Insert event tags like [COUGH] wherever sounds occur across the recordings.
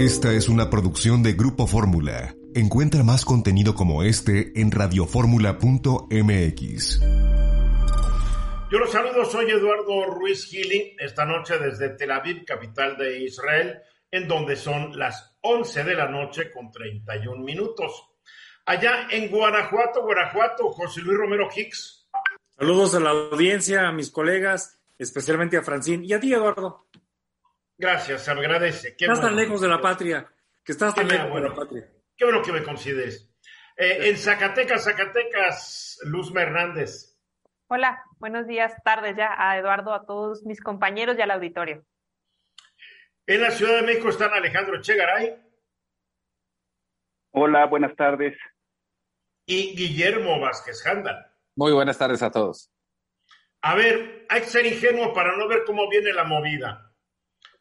Esta es una producción de Grupo Fórmula. Encuentra más contenido como este en radioformula.mx. Yo los saludo, soy Eduardo Ruiz Gili, esta noche desde Tel Aviv, capital de Israel, en donde son las 11 de la noche con 31 minutos. Allá en Guanajuato, Guanajuato, José Luis Romero Hicks. Saludos a la audiencia, a mis colegas, especialmente a Francín y a ti, Eduardo. Gracias, se agradece. Qué estás tan lejos de la patria, que estás tan lejos de la patria. Qué bueno que me consideres. Eh, en Zacatecas, Zacatecas, Luz Hernández. Hola, buenos días, tardes ya a Eduardo, a todos mis compañeros y al auditorio. En la Ciudad de México están Alejandro Chegaray. Hola, buenas tardes. Y Guillermo Vázquez Handal. Muy buenas tardes a todos. A ver, hay que ser ingenuo para no ver cómo viene la movida.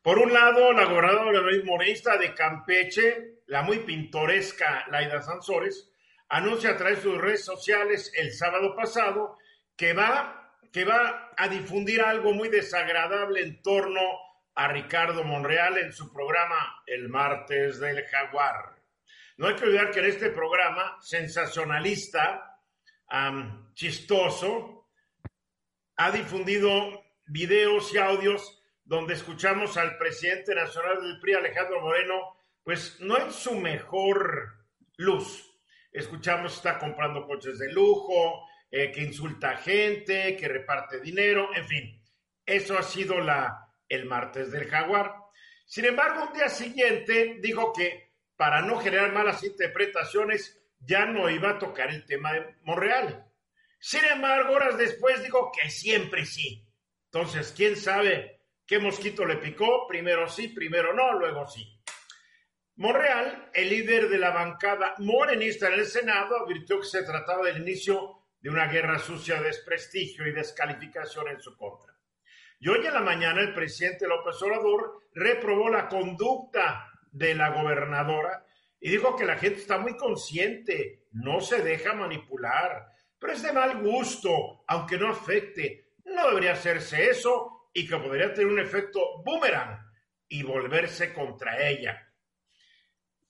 Por un lado, la gobernadora morenista de Campeche, la muy pintoresca Laida Sansores, anuncia a través de sus redes sociales el sábado pasado que va, que va a difundir algo muy desagradable en torno a Ricardo Monreal en su programa El martes del jaguar. No hay que olvidar que en este programa sensacionalista, chistoso, ha difundido videos y audios donde escuchamos al presidente nacional del PRI, Alejandro Moreno, pues no en su mejor luz. Escuchamos está comprando coches de lujo, eh, que insulta a gente, que reparte dinero, en fin. Eso ha sido la, el martes del jaguar. Sin embargo, un día siguiente dijo que para no generar malas interpretaciones ya no iba a tocar el tema de Monreal. Sin embargo, horas después dijo que siempre sí. Entonces, ¿quién sabe ¿Qué mosquito le picó? Primero sí, primero no, luego sí. Monreal, el líder de la bancada morenista en el Senado, advirtió que se trataba del inicio de una guerra sucia de desprestigio y descalificación en su contra. Y hoy en la mañana el presidente López Obrador reprobó la conducta de la gobernadora y dijo que la gente está muy consciente, no se deja manipular, pero es de mal gusto, aunque no afecte. No debería hacerse eso y que podría tener un efecto boomerang y volverse contra ella.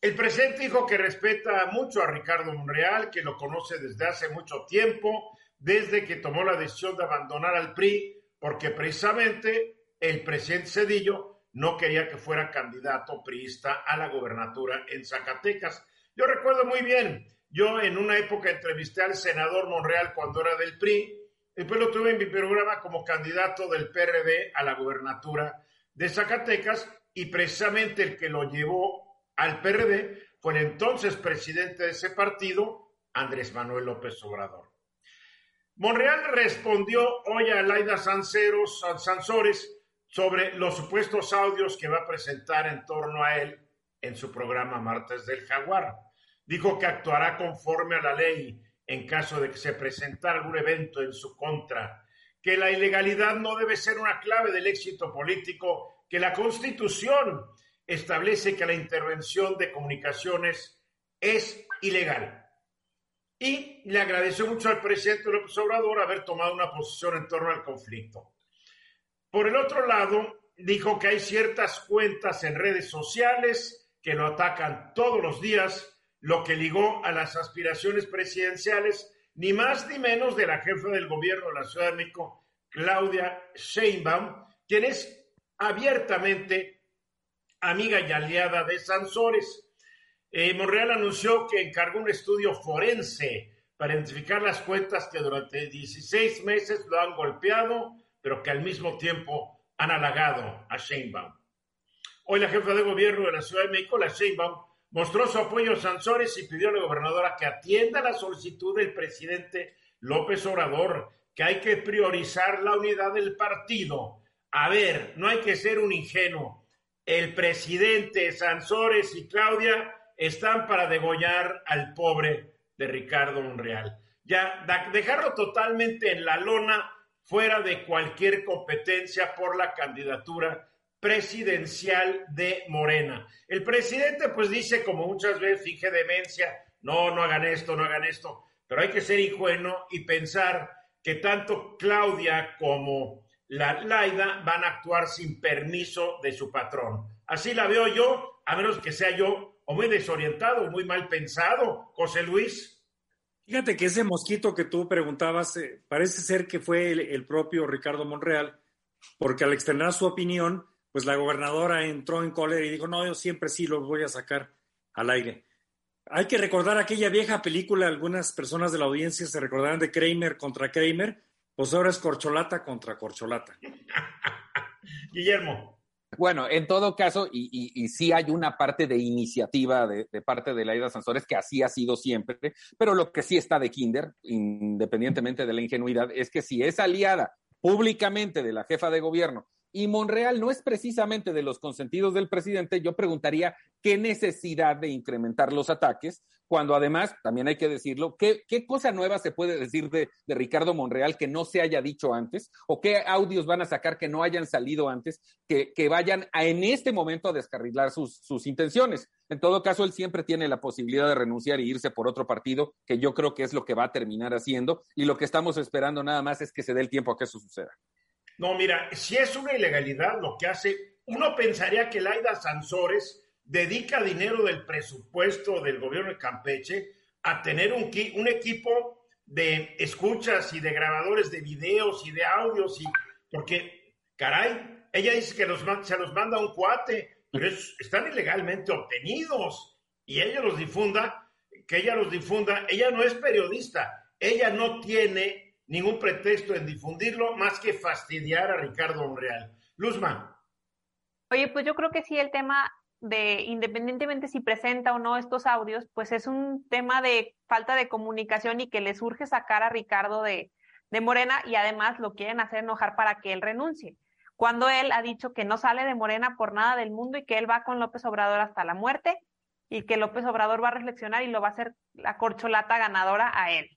El presidente dijo que respeta mucho a Ricardo Monreal, que lo conoce desde hace mucho tiempo, desde que tomó la decisión de abandonar al PRI, porque precisamente el presidente Cedillo no quería que fuera candidato priista a la gobernatura en Zacatecas. Yo recuerdo muy bien, yo en una época entrevisté al senador Monreal cuando era del PRI, Después lo tuve en mi programa como candidato del PRD a la gubernatura de Zacatecas y precisamente el que lo llevó al PRD fue el entonces presidente de ese partido, Andrés Manuel López Obrador. Monreal respondió hoy a Laida Sansores sobre los supuestos audios que va a presentar en torno a él en su programa Martes del Jaguar. Dijo que actuará conforme a la ley en caso de que se presentara algún evento en su contra, que la ilegalidad no debe ser una clave del éxito político, que la Constitución establece que la intervención de comunicaciones es ilegal. Y le agradeció mucho al presidente López Obrador haber tomado una posición en torno al conflicto. Por el otro lado, dijo que hay ciertas cuentas en redes sociales que lo atacan todos los días lo que ligó a las aspiraciones presidenciales, ni más ni menos de la jefa del gobierno de la Ciudad de México, Claudia Sheinbaum, quien es abiertamente amiga y aliada de Sansores. Eh, Monreal anunció que encargó un estudio forense para identificar las cuentas que durante 16 meses lo han golpeado, pero que al mismo tiempo han halagado a Sheinbaum. Hoy la jefa de gobierno de la Ciudad de México, la Sheinbaum, mostró su apoyo a Sansores y pidió a la gobernadora que atienda la solicitud del presidente López Obrador, que hay que priorizar la unidad del partido. A ver, no hay que ser un ingenuo. El presidente Sansores y Claudia están para degollar al pobre de Ricardo Monreal. Ya, dejarlo totalmente en la lona, fuera de cualquier competencia por la candidatura presidencial de Morena. El presidente pues dice, como muchas veces finge demencia, no, no hagan esto, no hagan esto, pero hay que ser ingenuo y pensar que tanto Claudia como la Laida van a actuar sin permiso de su patrón. Así la veo yo, a menos que sea yo o muy desorientado muy mal pensado, José Luis. Fíjate que ese mosquito que tú preguntabas, eh, parece ser que fue el, propio Ricardo Monreal, porque al externar su opinión, pues la gobernadora entró en cólera y dijo, no, yo siempre sí los voy a sacar al aire. Hay que recordar aquella vieja película, algunas personas de la audiencia se recordarán de Kramer contra Kramer, pues ahora es corcholata contra corcholata. [LAUGHS] Guillermo. Bueno, en todo caso, y, y, sí hay una parte de iniciativa de, parte de la Ida Sansores, que así ha sido siempre, pero lo que sí está de Kinder, independientemente de la ingenuidad, es que si es aliada públicamente de la jefa de gobierno y Monreal no es precisamente de los consentidos del presidente, yo preguntaría qué necesidad de incrementar los ataques, cuando además, también hay que decirlo, qué, qué cosa nueva se puede decir de, Ricardo Monreal que no se haya dicho antes, o qué audios van a sacar que no hayan salido antes, que, que vayan a, en este momento a descarrilar sus, sus intenciones. En todo caso, él siempre tiene la posibilidad de renunciar y irse por otro partido, que yo creo que es lo que va a terminar haciendo, y lo que estamos esperando nada más es que se dé el tiempo a que eso suceda. No, mira, si es una ilegalidad lo que hace, uno pensaría que Laida Sansores dedica dinero del presupuesto del gobierno de Campeche a tener un, un equipo de escuchas y de grabadores de videos y de audios, y porque, caray, ella dice que los, se los manda un cuate, pero están ilegalmente obtenidos y ella los difunda, que ella los difunda, ella no es periodista, ella no tiene ningún pretexto en difundirlo más que fastidiar a Ricardo Monreal. Luzma. Oye, pues yo creo que sí, el tema de, independientemente si presenta o no estos audios, pues es un tema de falta de comunicación y que le surge sacar a Ricardo de, de Morena y además lo quieren hacer enojar para que él renuncie. Cuando él ha dicho que no sale de Morena por nada del mundo y que él va con López Obrador hasta la muerte y que López Obrador va a reflexionar y lo va a hacer la corcholata ganadora a él.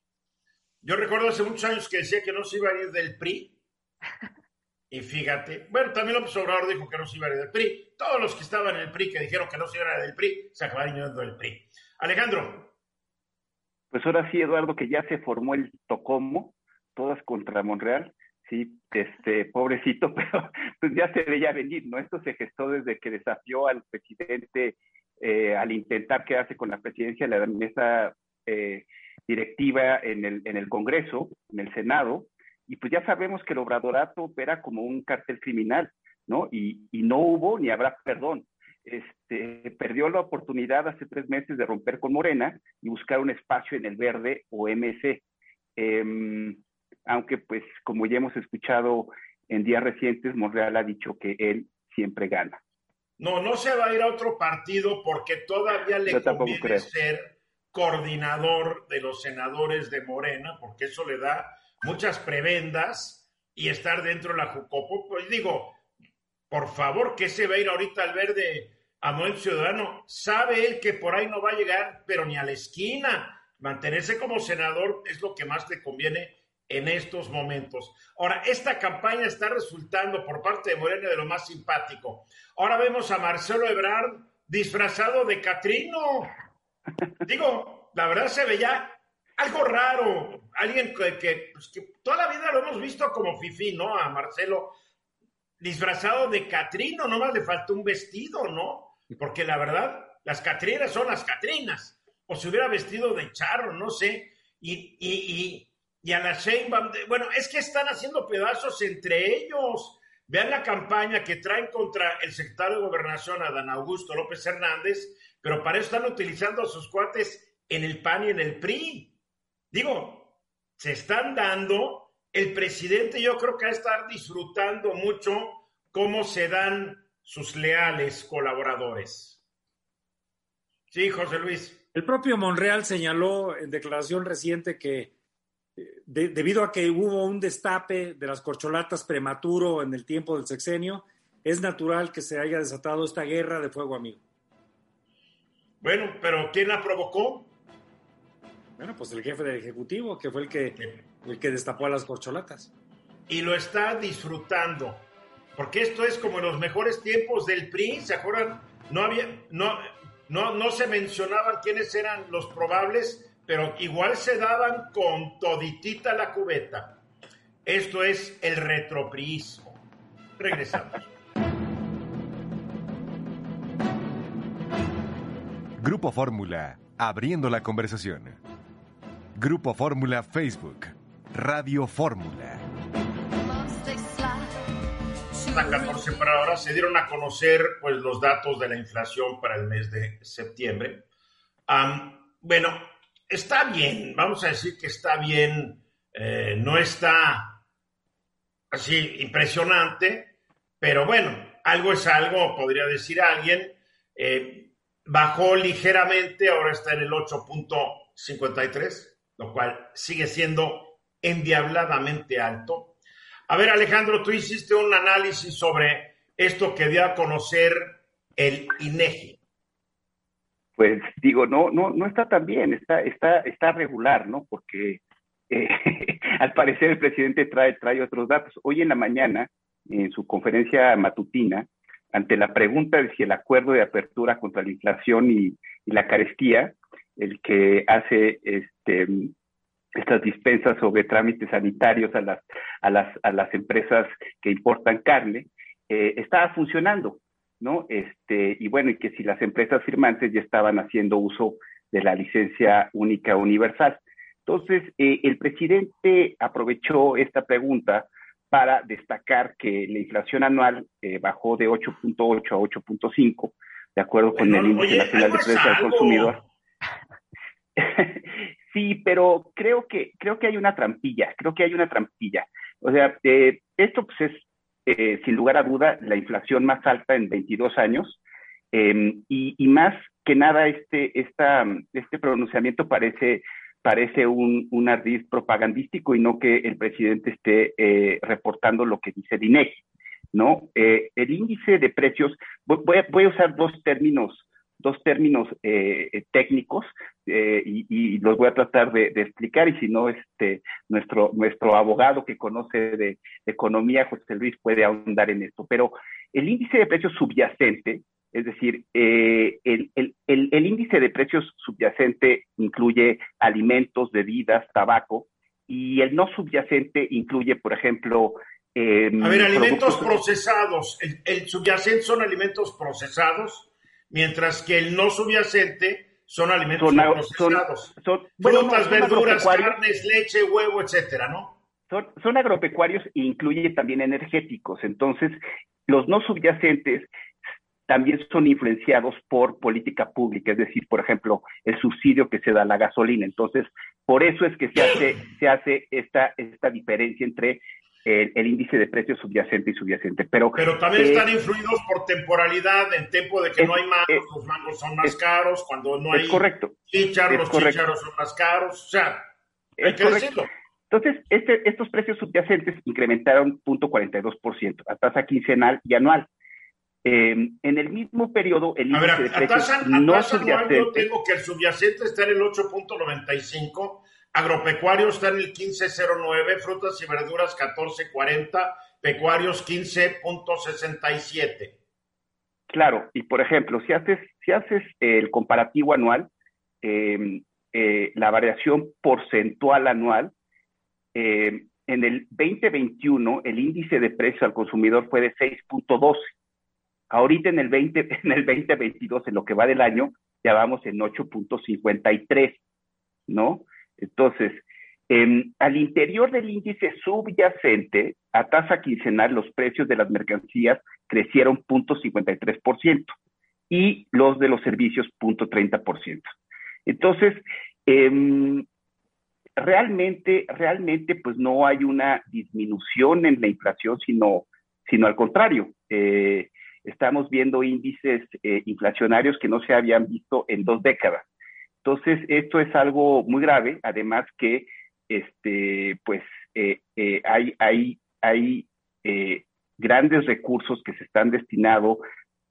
Yo recuerdo hace muchos años que decía que no se iba a ir del PRI. Y fíjate, bueno, también López Obrador dijo que no se iba a ir del PRI. Todos los que estaban en el PRI, que dijeron que no se iban a ir del PRI, se acabaron yendo del PRI. Alejandro. Pues ahora sí, Eduardo, que ya se formó el Tocomo, todas contra Monreal. Sí, este, pobrecito, [LAUGHS] pero pues ya se veía venir, ¿no? Esto se gestó desde que desafió al presidente eh, al intentar quedarse con la presidencia de la mesa eh, directiva en el, en el Congreso, en el Senado, y pues ya sabemos que el obradorato opera como un cartel criminal, ¿no? Y, y no hubo ni habrá perdón. Este, perdió la oportunidad hace tres meses de romper con Morena y buscar un espacio en el verde o MC. Em, aunque pues como ya hemos escuchado en días recientes, Monreal ha dicho que él siempre gana. No, no se va a ir a otro partido porque todavía le conviene ser coordinador de los senadores de Morena, porque eso le da muchas prebendas y estar dentro de la Jucopo, pues digo, por favor, que se va a ir ahorita al verde a Movimiento Ciudadano? Sabe él que por ahí no va a llegar, pero ni a la esquina. Mantenerse como senador es lo que más le conviene en estos momentos. Ahora, esta campaña está resultando por parte de Morena de lo más simpático. Ahora vemos a Marcelo Ebrard disfrazado de Catrino. Digo, la verdad se veía algo raro. Alguien que, pues, que, toda la vida lo hemos visto como Fifi, ¿no? A Marcelo disfrazado de Catrino, nomás le faltó un vestido, ¿no? Porque la verdad, las Catrinas son las Catrinas. O se hubiera vestido de charro, no sé. Y, y, y, a la Sheinbaum, bueno, es que están haciendo pedazos entre ellos. Vean la campaña que traen contra el secretario de Gobernación, Adán Augusto López Hernández, pero para eso están utilizando a sus cuates en el PAN y en el PRI. Digo, se están dando, el presidente yo creo que va a estar disfrutando mucho cómo se dan sus leales colaboradores. Sí, José Luis. El propio Monreal señaló en declaración reciente que eh, debido a que hubo un destape de las corcholatas prematuro en el tiempo del sexenio, es natural que se haya desatado esta guerra de fuego amigo. Bueno, pero ¿quién la provocó? Bueno, pues el jefe del Ejecutivo, que fue el que, el que destapó a las corcholatas. Y lo está disfrutando. Porque esto es como en los mejores tiempos del PRI, ¿se acuerdan? No había, no, no, no se mencionaban quiénes eran los probables, pero igual se daban con toditita la cubeta. Esto es el retropriismo. Regresamos. Grupo Fórmula, abriendo la conversación. Grupo Fórmula Facebook, Radio Fórmula. La 14 para ahora se dieron a conocer pues, los datos de la inflación para el mes de septiembre. bueno, está bien, vamos a decir que está bien, eh, no está así impresionante, pero bueno, algo es algo, podría decir alguien. Eh, bajó ligeramente, ahora está en el 8.53, lo cual sigue siendo endiabladamente alto. A ver, Alejandro, tú hiciste un análisis sobre esto que dio a conocer el INEGI. Pues [LAUGHS] digo, no, no, no está tan bien, está, está, está regular, ¿no? Porque eh, [LAUGHS] al parecer el presidente trae, trae otros datos. Hoy en la mañana, en su conferencia matutina, ante la pregunta de si el acuerdo de apertura contra la inflación y, la carestía, el que hace este, estas dispensas sobre trámites sanitarios a las, a las, a las empresas que importan carne, eh, estaba funcionando, ¿no? Este, y bueno, y que si las empresas firmantes ya estaban haciendo uso de la licencia única universal. Entonces, eh, el presidente aprovechó esta pregunta para destacar que la inflación anual eh, bajó de 8.8 a 8.5, de acuerdo con el Índice Nacional de Precios del Consumidor. [LAUGHS] sí, pero creo que, creo que hay una trampilla, creo que hay una trampilla. O sea, eh, esto pues es, eh, sin lugar a duda, la inflación más alta en 22 años, em, y, más que nada este, esta, este pronunciamiento parece parece un, un ardiz propagandístico y no que el presidente esté eh, reportando lo que dice Dinegi, ¿no? Eh, el índice de precios, voy a usar dos términos, dos términos eh, técnicos y, y, los voy a tratar de, de, explicar y si no, este, nuestro, nuestro abogado que conoce de, de economía, José Luis, puede ahondar en esto. Pero el índice de precios subyacente es decir, eh, el, el, el, índice de precios subyacente incluye alimentos, bebidas, tabaco, y el no subyacente incluye, por ejemplo... Eh, a ver, alimentos procesados. El, subyacente son alimentos procesados, mientras que el no subyacente son alimentos procesados. Son, Frutas, verduras, carnes, leche, huevo, etcétera, ¿no? Son, son agropecuarios e incluye también energéticos. Entonces, los no subyacentes también son influenciados por política pública, es decir, por ejemplo, el subsidio que se da a la gasolina. Entonces, por eso es que se hace, se hace esta, esta diferencia entre el, índice de precios subyacente y subyacente. Pero, Pero también están eh, influidos por temporalidad, en tiempo de que no hay mangos, los mangos son más caros, cuando no hay correcto, chichar, los chicharos son más caros, o sea, hay que decirlo. Entonces, este, estos precios subyacentes incrementaron 0.42% a tasa quincenal y anual. Eh, en el mismo periodo, el índice de precios no subyacente... Yo tengo que el subyacente está en el 8.95, agropecuario está en el 15.09, frutas y verduras 14.40, pecuarios 15.67. Claro, y por ejemplo, si haces, si haces el comparativo anual, eh, eh, la variación porcentual anual, en el 2021 el índice de precio al consumidor fue de 6.12 Ahorita en el, 20, [LAUGHS] en el 2022, en lo que va del año, ya vamos en 8.53, ¿no? Entonces, al interior del índice subyacente, a tasa quincenal, los precios de las mercancías crecieron 0.53% y los de los servicios 0.30%. Entonces, em, realmente, realmente, pues no hay una disminución en la inflación, sino, sino al contrario. Eh, estamos viendo índices eh, inflacionarios que no se habían visto en dos décadas. Entonces, esto es algo muy grave, además que este, pues, eh, eh, hay, hay, hay grandes recursos que se están destinados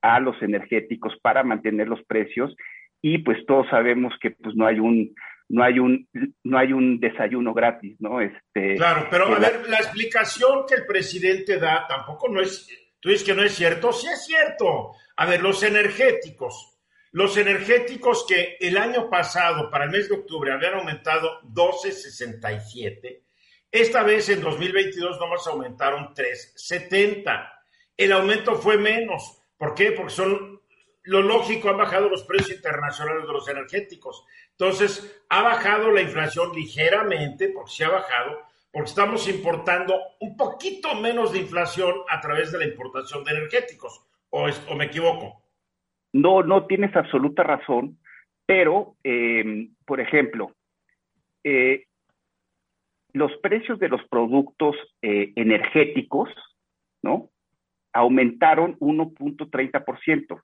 a los energéticos para mantener los precios y pues todos sabemos que pues no hay un no hay un no hay un desayuno gratis, ¿no? Este Claro, pero a ver, la explicación que el presidente da tampoco no es Tú dices que no es cierto. Sí es cierto. A ver, los energéticos. Los energéticos que el año pasado, para el mes de octubre, habían aumentado 12.67. Esta vez en 2022 nomás aumentaron 3.70. El aumento fue menos. ¿Por qué? Porque son lo lógico, han bajado los precios internacionales de los energéticos. Entonces, ha bajado la inflación ligeramente, porque sí ha bajado, porque estamos importando un poquito menos de inflación a través de la importación de energéticos. ¿O, o me equivoco? No, no tienes absoluta razón, pero, eh, por ejemplo, eh, los precios de los productos eh, energéticos, ¿no? Aumentaron 1.30%.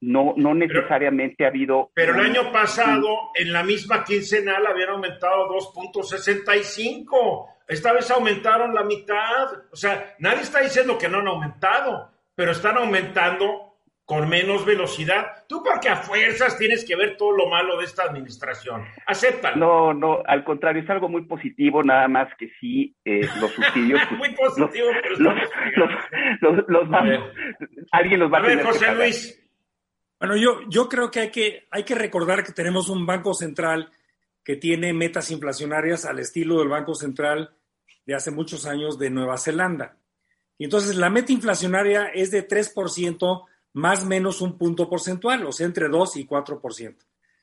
No, no necesariamente ha habido. Pero el año pasado, en la misma quincenal, habían aumentado 2.65. Esta vez aumentaron la mitad. O sea, nadie está diciendo que no han aumentado, pero están aumentando con menos velocidad. Tú porque a fuerzas tienes que ver todo lo malo de esta administración. Acéptalo. No, no, al contrario, es algo muy positivo, nada más que sí, eh, los subsidios. [LAUGHS] Pues, muy positivo, los, pero los, los, alguien los va a, a ver, José Luis. Bueno, yo, yo creo que hay, que hay que recordar que tenemos un Banco Central que tiene metas inflacionarias al estilo del Banco Central de hace muchos años de Nueva Zelanda. Y entonces la meta inflacionaria es de 3% más menos un punto porcentual, o sea, entre 2 y 4%.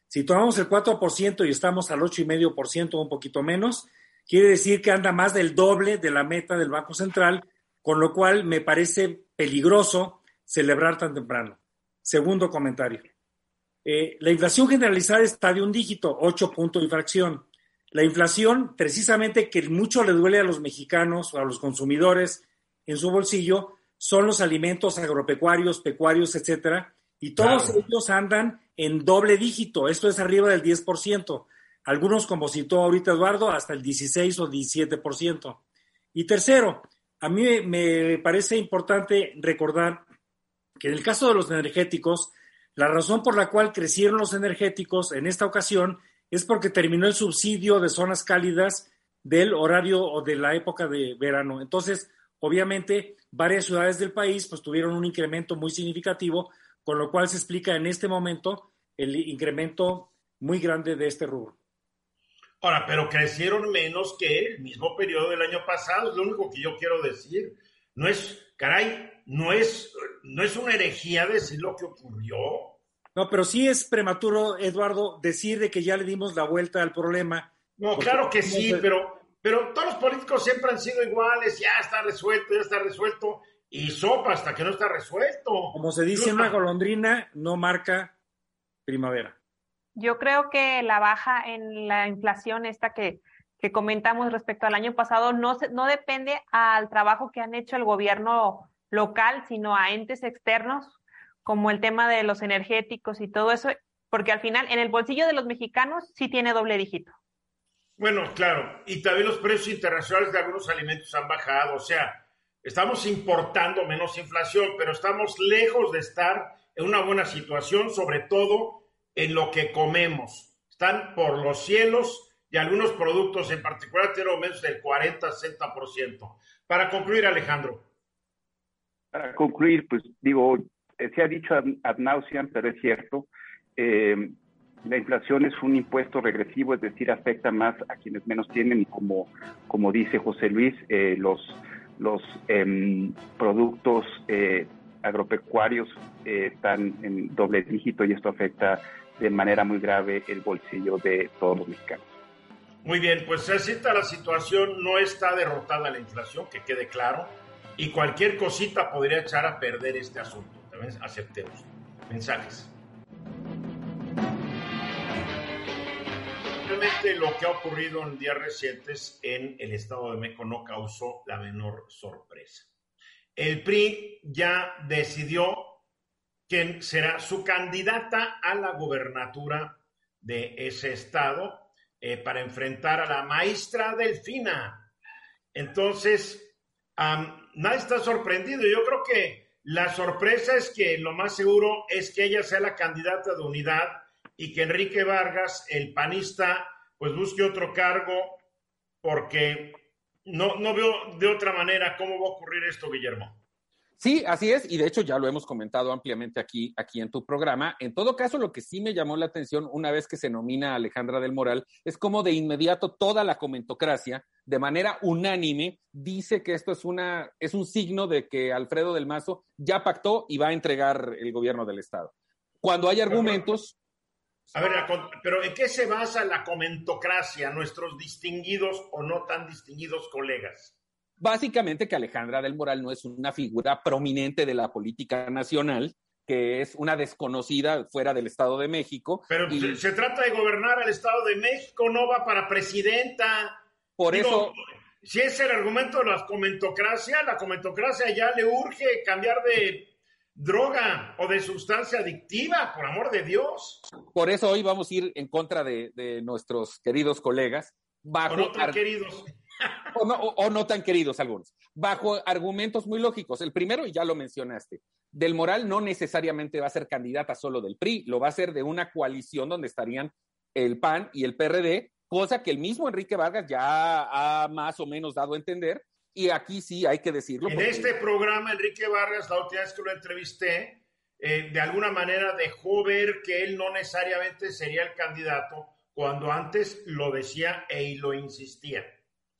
Si tomamos el 4% y estamos al 8,5%, un poquito menos, quiere decir que anda más del doble de la meta del Banco Central, con lo cual me parece peligroso celebrar tan temprano. Segundo comentario. Eh, la inflación generalizada está de un dígito, 8 puntos de infracción. La inflación, precisamente que mucho le duele a los mexicanos o a los consumidores en su bolsillo, son los alimentos agropecuarios, pecuarios, etcétera, y todos ellos andan en doble dígito, esto es arriba del 10%. Algunos, como citó ahorita Eduardo, hasta el 16 o 17%. Y tercero, a mí me parece importante recordar que en el caso de los energéticos, la razón por la cual crecieron los energéticos en esta ocasión es porque terminó el subsidio de zonas cálidas del horario o de la época de verano. Entonces, Obviamente, varias ciudades del país pues, tuvieron un incremento muy significativo, con lo cual se explica en este momento el incremento muy grande de este rubro. Ahora, pero crecieron menos que el mismo periodo del año pasado, es lo único que yo quiero decir. No es, caray, no es, no es una herejía decir lo que ocurrió. No, pero sí es prematuro, Eduardo, decir de que ya le dimos la vuelta al problema. No, claro que sí, pero pero todos los políticos siempre han sido iguales, ya está resuelto, ya está resuelto, y sopa hasta que no está resuelto. Como se dice, una golondrina no marca primavera. Yo creo que la baja en la inflación esta que, que comentamos respecto al año pasado no, se, no depende al trabajo que han hecho el gobierno local, sino a entes externos, como el tema de los energéticos y todo eso, porque al final en el bolsillo de los mexicanos sí tiene doble dígito. Bueno, claro, y también los precios internacionales de algunos alimentos han bajado, o sea, estamos importando menos inflación, pero estamos lejos de estar en una buena situación, sobre todo en lo que comemos. Están por los cielos y algunos productos en particular tienen aumentos del 40-60%. Para concluir, Alejandro. Para concluir, pues digo, se ha dicho ad, nauseam, pero es cierto. Eh, la inflación es un impuesto regresivo, es decir, afecta más a quienes menos tienen y como, como dice José Luis, eh, los, los em, productos eh, agropecuarios eh, están en doble dígito y esto afecta de manera muy grave el bolsillo de todos los mexicanos. Muy bien, pues así está la situación, no está derrotada la inflación, que quede claro, y cualquier cosita podría echar a perder este asunto. También aceptemos. Mensajes. Lo que ha ocurrido en días recientes en el Estado de México no causó la menor sorpresa. El PRI ya decidió quién será su candidata a la gobernatura de ese estado eh, para enfrentar a la maestra Delfina. Entonces, nadie está sorprendido. Yo creo que la sorpresa es que lo más seguro es que ella sea la candidata de unidad y que Enrique Vargas, el panista, pues busque otro cargo porque no, no veo de otra manera cómo va a ocurrir esto, Guillermo. Sí, así es, y de hecho ya lo hemos comentado ampliamente aquí, aquí en tu programa. En todo caso, lo que sí me llamó la atención una vez que se nomina a Alejandra del Moral es como de inmediato toda la comentocracia, de manera unánime, dice que esto es, una, es un signo de que Alfredo del Mazo ya pactó y va a entregar el gobierno del Estado. Cuando hay argumentos... A ver, pero ¿en qué se basa la comentocracia, nuestros distinguidos o no tan distinguidos colegas? Básicamente que Alejandra del Moral no es una figura prominente de la política nacional, que es una desconocida fuera del Estado de México. Pero se, trata de gobernar al Estado de México, no va para presidenta. Por eso... Si es el argumento de la comentocracia, la comentocracia ya le urge cambiar de droga o de sustancia adictiva, por amor de Dios. Por eso hoy vamos a ir en contra de, nuestros queridos colegas. Bajo no tan queridos o, no, tan queridos algunos, bajo argumentos muy lógicos. El primero, y ya lo mencionaste, del Moral no necesariamente va a ser candidata solo del PRI, lo va a ser de una coalición donde estarían el PAN y el PRD, cosa que el mismo Enrique Vargas ya ha más o menos dado a entender, y aquí sí hay que decirlo. En este programa, Enrique Vargas, la última vez que lo entrevisté, eh, de alguna manera dejó ver que él no necesariamente sería el candidato, cuando antes lo decía e lo insistía.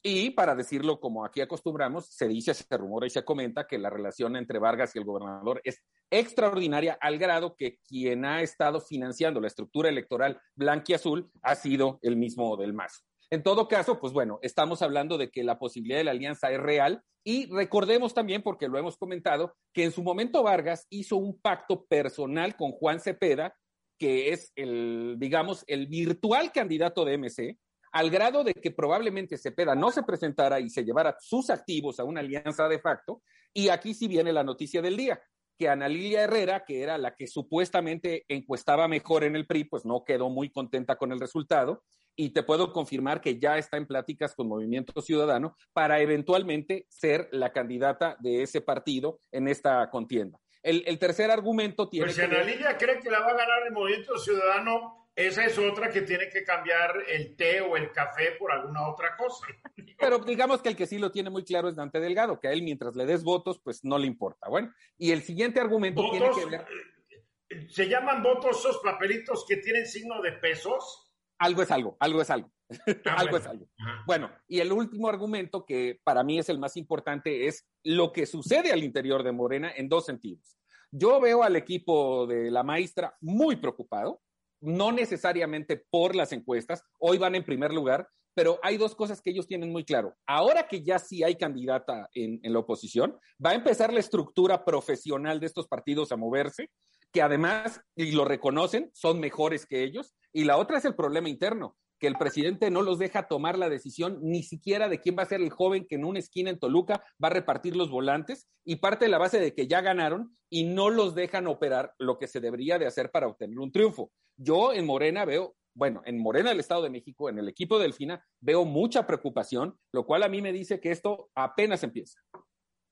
Y para decirlo como aquí acostumbramos, se dice, se rumora y se comenta que la relación entre Vargas y el gobernador es extraordinaria al grado que quien ha estado financiando la estructura electoral blanquiazul ha sido el mismo del Mazo. En todo caso, pues bueno, estamos hablando de que la posibilidad de la alianza es real y recordemos también, porque lo hemos comentado, que en su momento Vargas hizo un pacto personal con Juan Cepeda, que es el, digamos, el virtual candidato de MC, al grado de que probablemente Cepeda no se presentara y se llevara sus activos a una alianza de facto. Y aquí sí viene la noticia del día, que Ana Lilia Herrera, que era la que supuestamente encuestaba mejor en el PRI, pues no quedó muy contenta con el resultado. Y te puedo confirmar que ya está en pláticas con Movimiento Ciudadano para eventualmente ser la candidata de ese partido en esta contienda. El, tercer argumento tiene. Pues si Ana Lilia cree que la va a ganar el Movimiento Ciudadano, esa es otra que tiene que cambiar el té o el café por alguna otra cosa. [LAUGHS] Pero digamos que el que sí lo tiene muy claro es Dante Delgado, que a él mientras le des votos, pues no le importa. Bueno, y el siguiente argumento tiene que ver... Eh, ¿Se llaman votos esos papelitos que tienen signo de pesos? Algo es algo, algo es algo. [LAUGHS] Ah, algo es algo. Bueno, y el último argumento que para mí es el más importante es lo que sucede al interior de Morena en dos sentidos. Yo veo al equipo de la maestra muy preocupado, no necesariamente por las encuestas, hoy van en primer lugar, pero hay dos cosas que ellos tienen muy claro. Ahora que ya sí hay candidata en, la oposición, va a empezar la estructura profesional de estos partidos a moverse, que además, y lo reconocen, son mejores que ellos. Y la otra es el problema interno, que el presidente no los deja tomar la decisión ni siquiera de quién va a ser el joven que en una esquina en Toluca va a repartir los volantes y parte de la base de que ya ganaron y no los dejan operar lo que se debería de hacer para obtener un triunfo. Yo en Morena veo, bueno, en Morena del Estado de México, en el equipo de Delfina, veo mucha preocupación, lo cual a mí me dice que esto apenas empieza.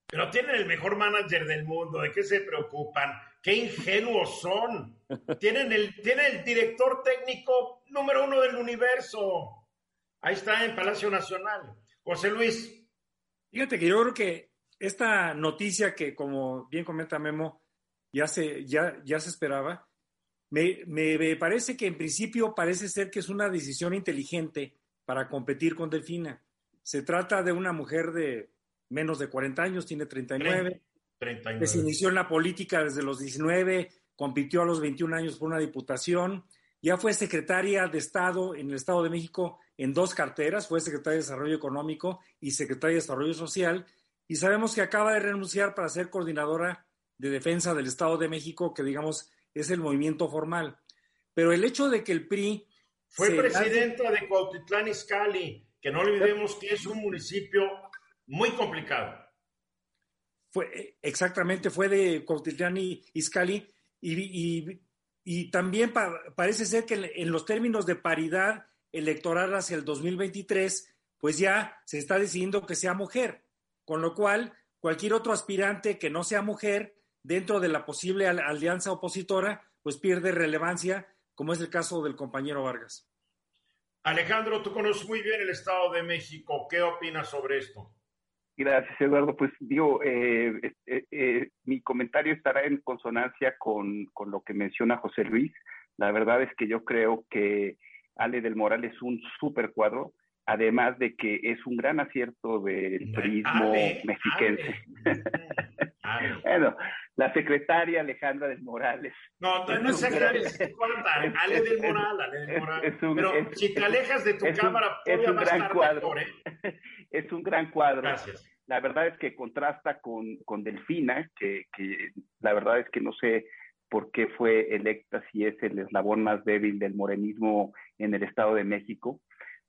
Pero tienen el mejor manager del mundo, ¿de qué se preocupan? ¡Qué ingenuos son! tienen, el, tienen el director técnico número uno del universo. Ahí está en Palacio Nacional. José Luis. Fíjate que yo creo que esta noticia que, como bien comenta Memo, ya se, ya, ya se esperaba, me, parece que en principio parece ser que es una decisión inteligente para competir con Delfina. Se trata de una mujer de menos de 40 años, tiene 39, 39. que se inició en la política desde los 19, compitió a los 21 años por una diputación, ya fue secretaria de Estado en el Estado de México en dos carteras, fue secretaria de Desarrollo Económico y secretaria de Desarrollo Social, y sabemos que acaba de renunciar para ser coordinadora de defensa del Estado de México, que digamos es el movimiento formal. Pero el hecho de que el PRI... Fue presidenta de Cuautitlán Izcalli, que no olvidemos que es un municipio muy complicado. Fue, exactamente, fue de Cuautitlán Izcalli y, y, y también parece ser que en los términos de paridad electoral hacia el 2023, pues ya se está decidiendo que sea mujer, con lo cual cualquier otro aspirante que no sea mujer dentro de la posible alianza opositora, pues pierde relevancia, como es el caso del compañero Vargas. Alejandro, tú conoces muy bien el Estado de México. ¿Qué opinas sobre esto? Gracias, Eduardo. Pues digo, eh, eh, eh, mi comentario estará en consonancia con, con, lo que menciona José Luis. La verdad es que yo creo que Ale del Moral es un super cuadro, además de que es un gran acierto del turismo mexiquense. [LAUGHS] bueno, la secretaria Alejandra del Morales. No, no, es secretaria, Ale del Moral, Ale del Moral. Pero si te alejas de tu cámara, es un gran cuadro. ¿eh? [LAUGHS] es un gran cuadro. Gracias. La verdad es que contrasta con, con Delfina, que, que la verdad es que no sé por qué fue electa si es el eslabón más débil del morenismo en el Estado de México.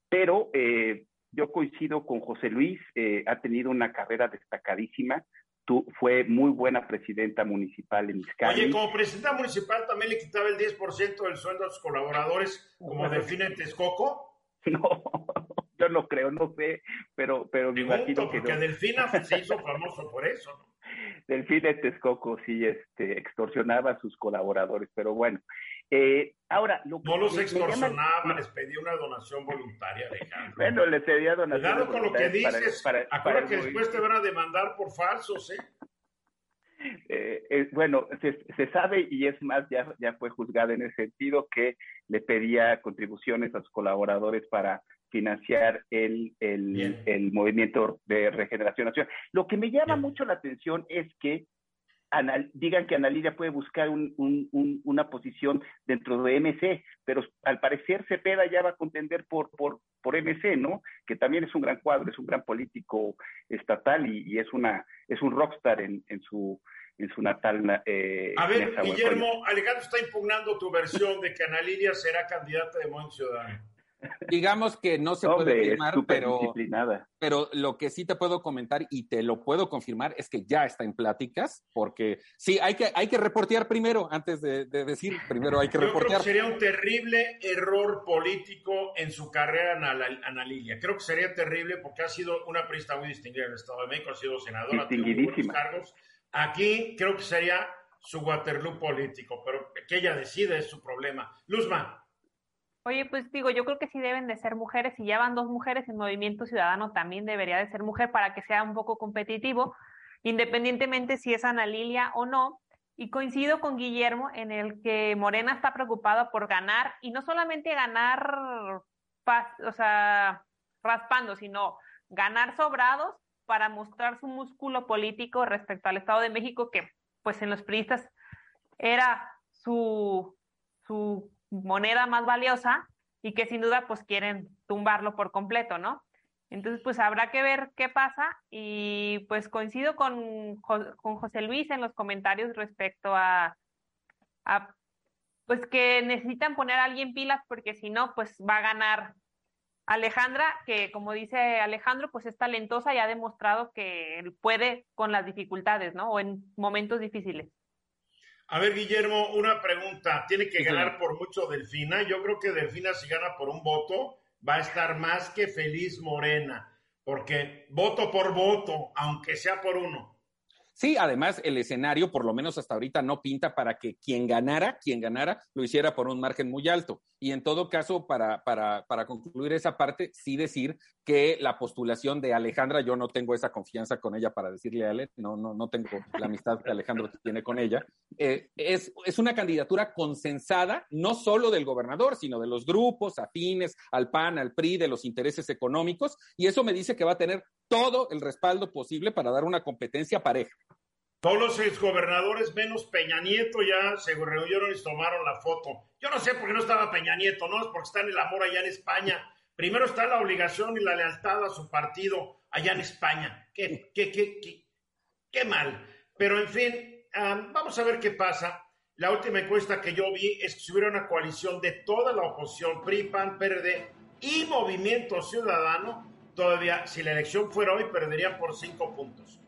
Pero eh, yo coincido con José Luis, eh, ha tenido una carrera destacadísima, Tú, fue muy buena presidenta municipal en Mexicali. Oye, como presidenta municipal también le quitaba el 10% del sueldo a sus colaboradores, como Delfina en Texcoco. [LAUGHS] No, yo no creo, no sé, pero, pero me imagino que porque Delfina [LAUGHS] se hizo famoso por eso, ¿no? Delfina Texcoco sí este, extorsionaba a sus colaboradores, pero bueno. Eh, ahora, lo no los extorsionaba, les pedía una donación voluntaria, Alejandro. Bueno, les pedía donación Cuidado con lo que dices. Para, Acuérdate que después te van a demandar por falsos, ¿eh? Eh, eh, bueno, se, se, sabe y es más, ya, ya fue juzgada en el sentido que le pedía contribuciones a sus colaboradores para financiar el, el, el movimiento de regeneración nacional. Lo que me llama mucho la atención es que digan que Ana puede buscar un, un, una posición dentro de MC, pero al parecer Cepeda ya va a contender por, por, por MC, ¿no? Que también es un gran cuadro, es un gran político estatal y, y es una es un rockstar en, en su en su natal. Eh, a ver, Guillermo, Alejandro está impugnando tu versión de que Ana será candidata de Movimiento Ciudadano. Digamos que no se puede afirmar, pero, pero lo que sí te puedo comentar y te lo puedo confirmar es que ya está en pláticas, porque sí, hay que, hay que reportear primero, antes de, decir, primero hay que Yo reportear. Creo que sería un terrible error político en su carrera, Ana, Lilia. Creo que sería terrible porque ha sido una periodista muy distinguida en el Estado de México, ha sido senadora, tiene buenos cargos. Aquí creo que sería su Waterloo político, pero que ella decide es su problema. Luzma. Oye, pues digo, yo creo que sí deben de ser mujeres. Si ya van dos mujeres en Movimiento Ciudadano, también debería de ser mujer para que sea un poco competitivo, independientemente si es Ana Lilia o no. Y coincido con Guillermo en el que Morena está preocupada por ganar, y no solamente ganar, o sea, raspando, sino ganar sobrados para mostrar su músculo político respecto al Estado de México, que pues en los periodistas era su, su moneda más valiosa y que sin duda pues quieren tumbarlo por completo, ¿no? Entonces pues habrá que ver qué pasa y pues coincido con, con José Luis en los comentarios respecto a, a pues que necesitan poner a alguien pilas porque si no pues va a ganar Alejandra, que como dice Alejandro, pues es talentosa y ha demostrado que puede con las dificultades, ¿no? O en momentos difíciles. A ver, Guillermo, una pregunta. ¿Tiene que ganar por mucho Delfina? Yo creo que Delfina si gana por un voto va a estar más que feliz Morena, porque voto por voto, aunque sea por uno. Sí, además el escenario, por lo menos hasta ahorita, no pinta para que quien ganara, quien ganara, lo hiciera por un margen muy alto. Y en todo caso, para, para, para concluir esa parte, sí decir que la postulación de Alejandra, yo no tengo esa confianza con ella para decirle a Ale, no, no, no tengo la amistad que Alejandro tiene con ella, eh, es, es una candidatura consensada, no solo del gobernador, sino de los grupos afines al PAN, al PRI, de los intereses económicos, y eso me dice que va a tener todo el respaldo posible para dar una competencia pareja. Todos los exgobernadores menos Peña Nieto ya se reunieron y tomaron la foto. Yo no sé por qué no estaba Peña Nieto, no es porque está en el amor allá en España. Primero está la obligación y la lealtad a su partido allá en España. Qué, qué, qué, qué, mal. Pero en fin, vamos a ver qué pasa. La última encuesta que yo vi es que si hubiera una coalición de toda la oposición, PRI, PAN, PRD y Movimiento Ciudadano, todavía, si la elección fuera hoy, perderían por cinco puntos.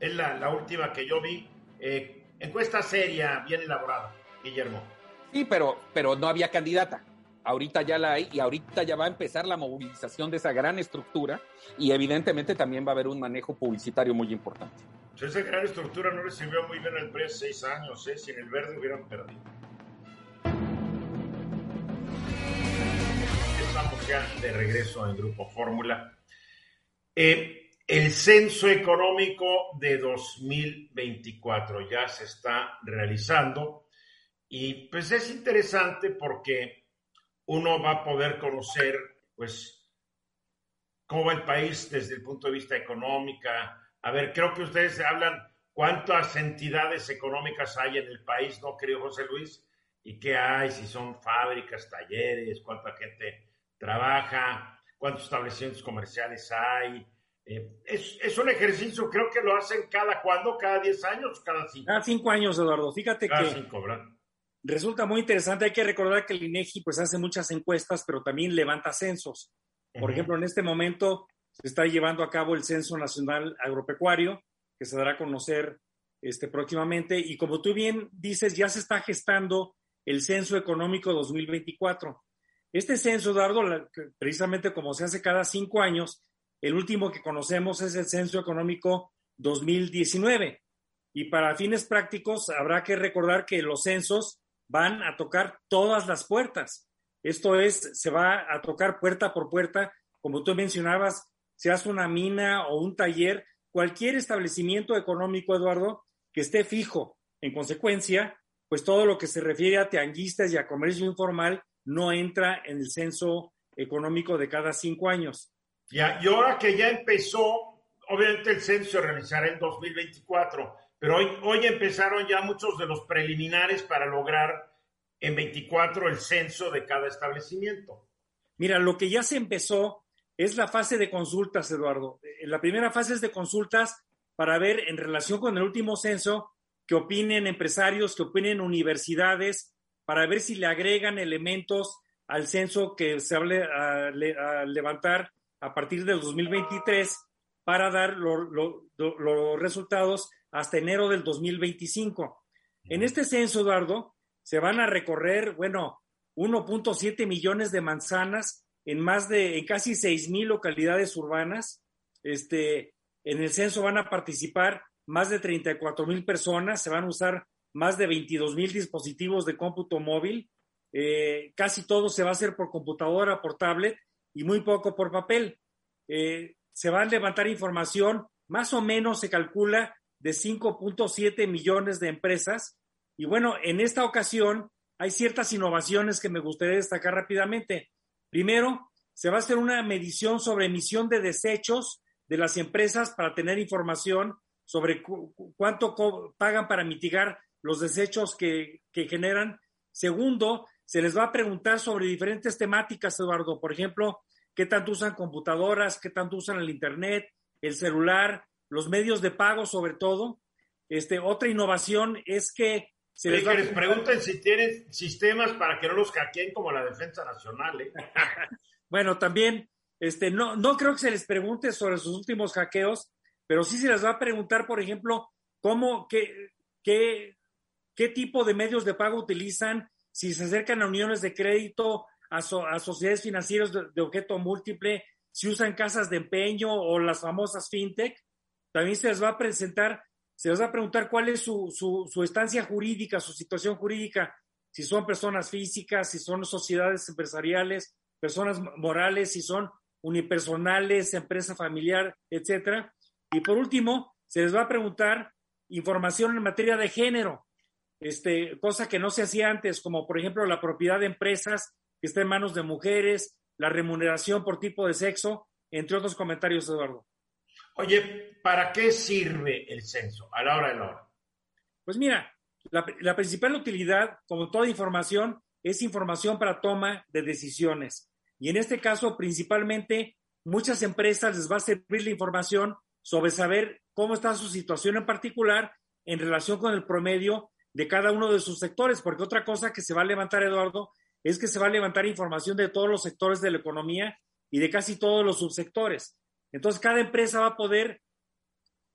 Es la, última que yo vi. Eh, encuesta seria, bien elaborada, Guillermo. Sí, pero, pero no había candidata. Ahorita ya la hay y ahorita ya va a empezar la movilización de esa gran estructura y evidentemente también va a haber un manejo publicitario muy importante. Esa gran estructura no recibió muy bien el PRI seis años, ¿eh? si en el verde hubieran perdido. Estamos ya de regreso en Grupo Fórmula. Eh, el censo económico de 2024 ya se está realizando y pues es interesante porque uno va a poder conocer pues cómo va el país desde el punto de vista económico. A ver, creo que ustedes hablan cuántas entidades económicas hay en el país, ¿no, querido José Luis? ¿Y qué hay? Si son fábricas, talleres, cuánta gente trabaja, cuántos establecimientos comerciales hay, eh, es, un ejercicio, creo que lo hacen cada cuándo, cada 10 años, cada 5. Cada 5 años, Eduardo. Fíjate que resulta muy interesante. Hay que recordar que el INEGI pues hace muchas encuestas, pero también levanta censos. Por ejemplo, en este momento se está llevando a cabo el Censo Nacional Agropecuario, que se dará a conocer este, próximamente. Y como tú bien dices, ya se está gestando el Censo Económico 2024. Este censo, Eduardo, precisamente como se hace cada cinco años, el último que conocemos es el Censo Económico 2019. Y para fines prácticos, habrá que recordar que los censos van a tocar todas las puertas. Esto es, se va a tocar puerta por puerta, como tú mencionabas, hace una mina o un taller, cualquier establecimiento económico, Eduardo, que esté fijo. En consecuencia, pues todo lo que se refiere a tianguistas y a comercio informal no entra en el censo económico de cada cinco años. Ya, y ahora que ya empezó, obviamente el censo se realizará en 2024, pero hoy, hoy empezaron ya muchos de los preliminares para lograr en 24 el censo de cada establecimiento. Mira, lo que ya se empezó es la fase de consultas, Eduardo. Eh, la primera fase es de consultas para ver en relación con el último censo que opinen empresarios, que opinen universidades, para ver si le agregan elementos al censo que se hable a levantar a partir del 2023 para dar los resultados hasta enero del 2025. En este censo, Eduardo, se van a recorrer, bueno, 1.7 millones de manzanas en más de, en casi 6 mil localidades urbanas. Este, en el censo van a participar más de 34 mil personas, se van a usar más de 22 mil dispositivos de cómputo móvil. Eh, casi todo se va a hacer por computadora, por tablet y muy poco por papel. Eh, se va a levantar información, más o menos se calcula de 5.7 millones de empresas. Y bueno, en esta ocasión hay ciertas innovaciones que me gustaría destacar rápidamente. Primero, se va a hacer una medición sobre emisión de desechos de las empresas para tener información sobre cuánto pagan para mitigar los desechos que, que generan. Segundo, se les va a preguntar sobre diferentes temáticas, Eduardo. Por ejemplo, qué tanto usan computadoras, qué tanto usan el Internet, el celular, los medios de pago sobre todo. Este, otra innovación es que se les, pregunten si tienen sistemas para que no los hackeen como la Defensa Nacional. ¿eh? [LAUGHS] bueno, también, este, no, no creo que se les pregunte sobre sus últimos hackeos, pero sí se les va a preguntar, por ejemplo, cómo, qué, qué, qué tipo de medios de pago utilizan, si se acercan a uniones de crédito, a, sociedades financieras de, objeto múltiple, si usan casas de empeño o las famosas fintech. También se les va a presentar, se les va a preguntar cuál es su, su, estancia jurídica, su situación jurídica, si son personas físicas, si son sociedades empresariales, personas morales, si son unipersonales, empresa familiar, etcétera. Y por último, se les va a preguntar información en materia de género, este, cosa que no se hacía antes, como por ejemplo la propiedad de empresas que está en manos de mujeres, la remuneración por tipo de sexo, entre otros comentarios, Eduardo. Oye, ¿para qué sirve el censo a la hora de la hora? Pues mira, la, la principal utilidad, como toda información, es información para toma de decisiones. Y en este caso, principalmente, muchas empresas les va a servir la información sobre saber cómo está su situación en particular en relación con el promedio de cada uno de sus sectores, porque otra cosa que se va a levantar, Eduardo, es que se va a levantar información de todos los sectores de la economía y de casi todos los subsectores. Entonces, cada empresa va a poder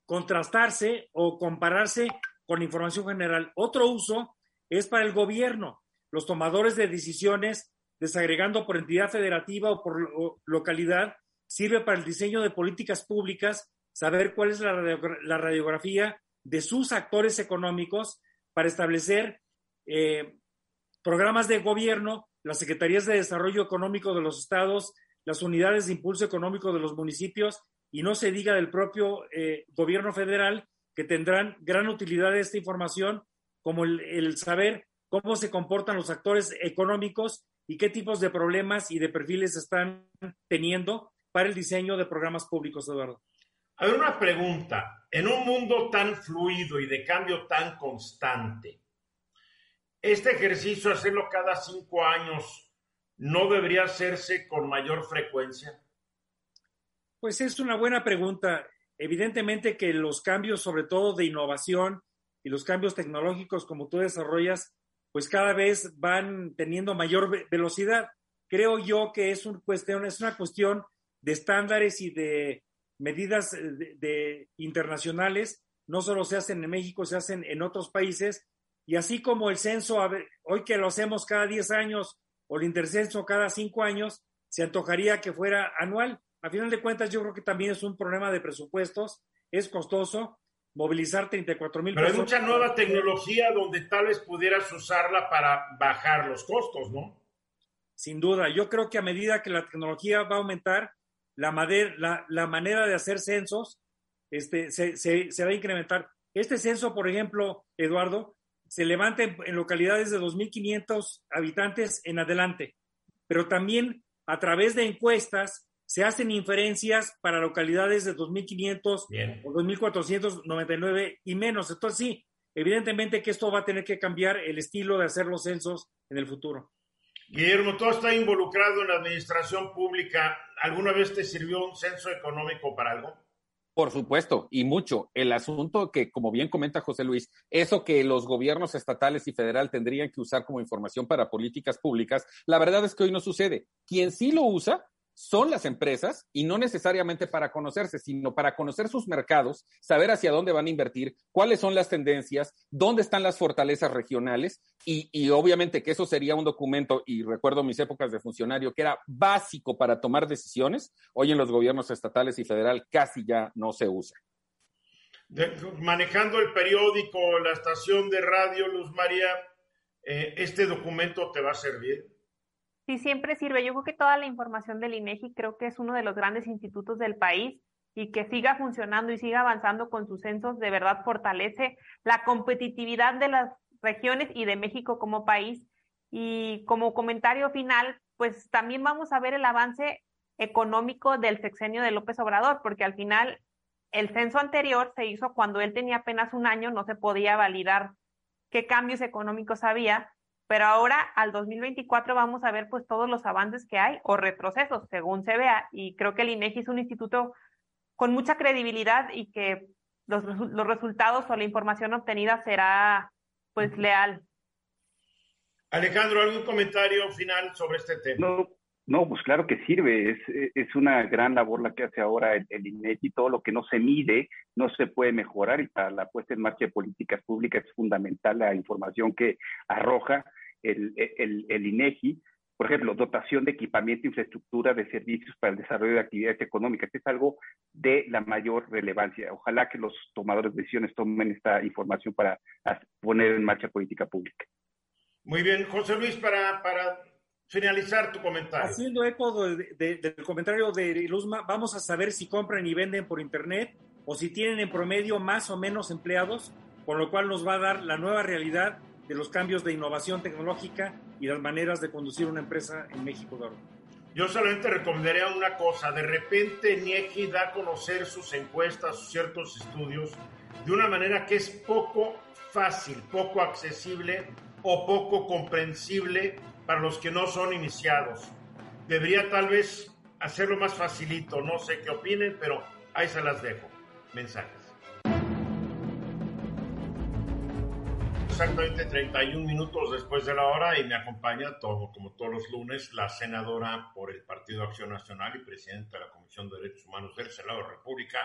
contrastarse o compararse con información general. Otro uso es para el gobierno, los tomadores de decisiones, desagregando por entidad federativa o por localidad, sirve para el diseño de políticas públicas, saber cuál es la, radiografía de sus actores económicos para establecer eh, programas de gobierno, las secretarías de desarrollo económico de los estados, las unidades de impulso económico de los municipios y no se diga del propio eh, gobierno federal que tendrán gran utilidad de esta información, como el, saber cómo se comportan los actores económicos y qué tipos de problemas y de perfiles están teniendo para el diseño de programas públicos, Eduardo. A ver, una pregunta. En un mundo tan fluido y de cambio tan constante, este ejercicio, hacerlo cada cinco años, ¿no debería hacerse con mayor frecuencia? Pues es una buena pregunta. Evidentemente que los cambios, sobre todo de innovación y los cambios tecnológicos como tú desarrollas, pues cada vez van teniendo mayor velocidad. Creo yo que es, un cuestión, es una cuestión de estándares y de medidas de, internacionales. No solo se hacen en México, se hacen en otros países. Y así como el censo, hoy que lo hacemos cada 10 años o el intercenso cada 5 años, se antojaría que fuera anual a final de cuentas, yo creo que también es un problema de presupuestos, es costoso movilizar 34 mil Pero hay mucha nueva tecnología donde tal vez pudieras usarla para bajar los costos, ¿no? Sin duda, yo creo que a medida que la tecnología va a aumentar, la, la, manera de hacer censos este, se, va a incrementar. Este censo, por ejemplo, Eduardo, se levanta en, en localidades de 2.500 habitantes en adelante, pero también a través de encuestas se hacen inferencias para localidades de 2.500 o 2.499 y menos. Entonces, sí, evidentemente que esto va a tener que cambiar el estilo de hacer los censos en el futuro. Guillermo, tú estás involucrado en la administración pública. ¿Alguna vez te sirvió un censo económico para algo? Por supuesto, y mucho. El asunto que, como bien comenta José Luis, eso que los gobiernos estatales y federal tendrían que usar como información para políticas públicas, la verdad es que hoy no sucede. Quien sí lo usa son las empresas y no necesariamente para conocerse, sino para conocer sus mercados, saber hacia dónde van a invertir, cuáles son las tendencias, dónde están las fortalezas regionales y, obviamente que eso sería un documento, y recuerdo mis épocas de funcionario, que era básico para tomar decisiones, hoy en los gobiernos estatales y federal casi ya no se usa. manejando el periódico, la estación de radio, Luz María, eh, ¿este documento te va a servir? Sí siempre sirve. Yo creo que toda la información del INEGI creo que es uno de los grandes institutos del país y que siga funcionando y siga avanzando con sus censos, de verdad fortalece la competitividad de las regiones y de México como país. Y como comentario final, pues también vamos a ver el avance económico del sexenio de López Obrador, porque al final el censo anterior se hizo cuando él tenía apenas un año, no se podía validar qué cambios económicos había, pero ahora al 2024 vamos a ver pues todos los avances que hay o retrocesos según se vea y creo que el INEGI es un instituto con mucha credibilidad y que los, los resultados o la información obtenida será pues leal. Alejandro, ¿algún comentario final sobre este tema? No, no pues claro que sirve, es, es una gran labor la que hace ahora el, el, INEGI, todo lo que no se mide no se puede mejorar y para la puesta en marcha de políticas públicas es fundamental la información que arroja el, el, el INEGI, por ejemplo, dotación de equipamiento, infraestructura de servicios para el desarrollo de actividades económicas. Es algo de la mayor relevancia. Ojalá que los tomadores de decisiones tomen esta información para poner en marcha política pública. Muy bien, José Luis, para, para finalizar tu comentario. Haciendo eco del comentario de Luzma, vamos a saber si compran y venden por Internet o si tienen en promedio más o menos empleados, con lo cual nos va a dar la nueva realidad de los cambios de innovación tecnológica y las maneras de conducir una empresa en México, Yo solamente recomendaría una cosa, de repente NIEGI da a conocer sus encuestas, sus ciertos estudios, de una manera que es poco fácil, poco accesible o poco comprensible para los que no son iniciados. Debería tal vez hacerlo más facilito, no sé qué opinen, pero ahí se las dejo. Mensajes. exactamente 31 minutos después de la hora y me acompaña, todo, como todos los lunes, la senadora por el Partido Acción Nacional y presidenta de la Comisión de Derechos Humanos del Senado de la República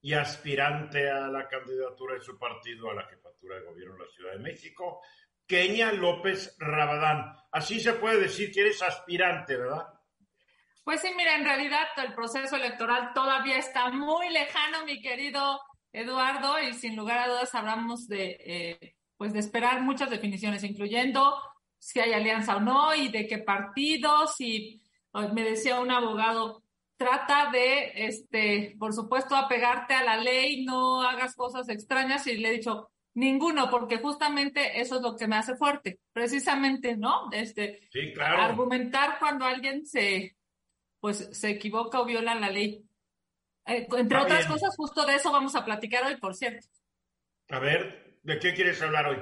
y aspirante a la candidatura de su partido a la jefatura de gobierno de la Ciudad de México, Kenia López Rabadán. Así se puede decir que eres aspirante, ¿verdad? Pues sí, mira, en realidad el proceso electoral todavía está muy lejano, mi querido Eduardo, y sin lugar a dudas hablamos de... Eh, pues de esperar muchas definiciones, incluyendo si hay alianza o no y de qué partidos. Y me decía un abogado trata de, este, por supuesto, apegarte a la ley, no hagas cosas extrañas y le he dicho, ninguno, porque justamente eso es lo que me hace fuerte, precisamente, ¿no? Este, sí, claro. argumentar cuando alguien se, pues, se equivoca o viola la ley. Eh, entre Está otras bien. cosas, justo de eso vamos a platicar hoy, por cierto. A ver, ¿de qué quieres hablar hoy?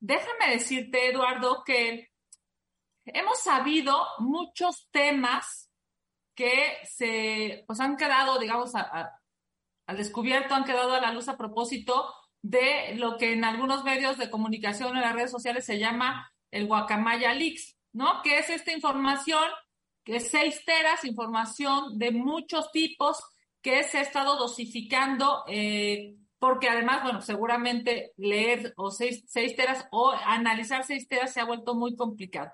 Déjame decirte, Eduardo, que hemos sabido muchos temas que se pues han quedado, digamos, a- a- al descubierto, han quedado a la luz a propósito de lo que en algunos medios de comunicación en las redes sociales se llama el Guacamaya Leaks, ¿no? Que es esta información, que es seis teras, información de muchos tipos que se ha estado dosificando, eh, porque además, bueno, seguramente leer o seis, seis teras o analizar seis teras se ha vuelto muy complicado.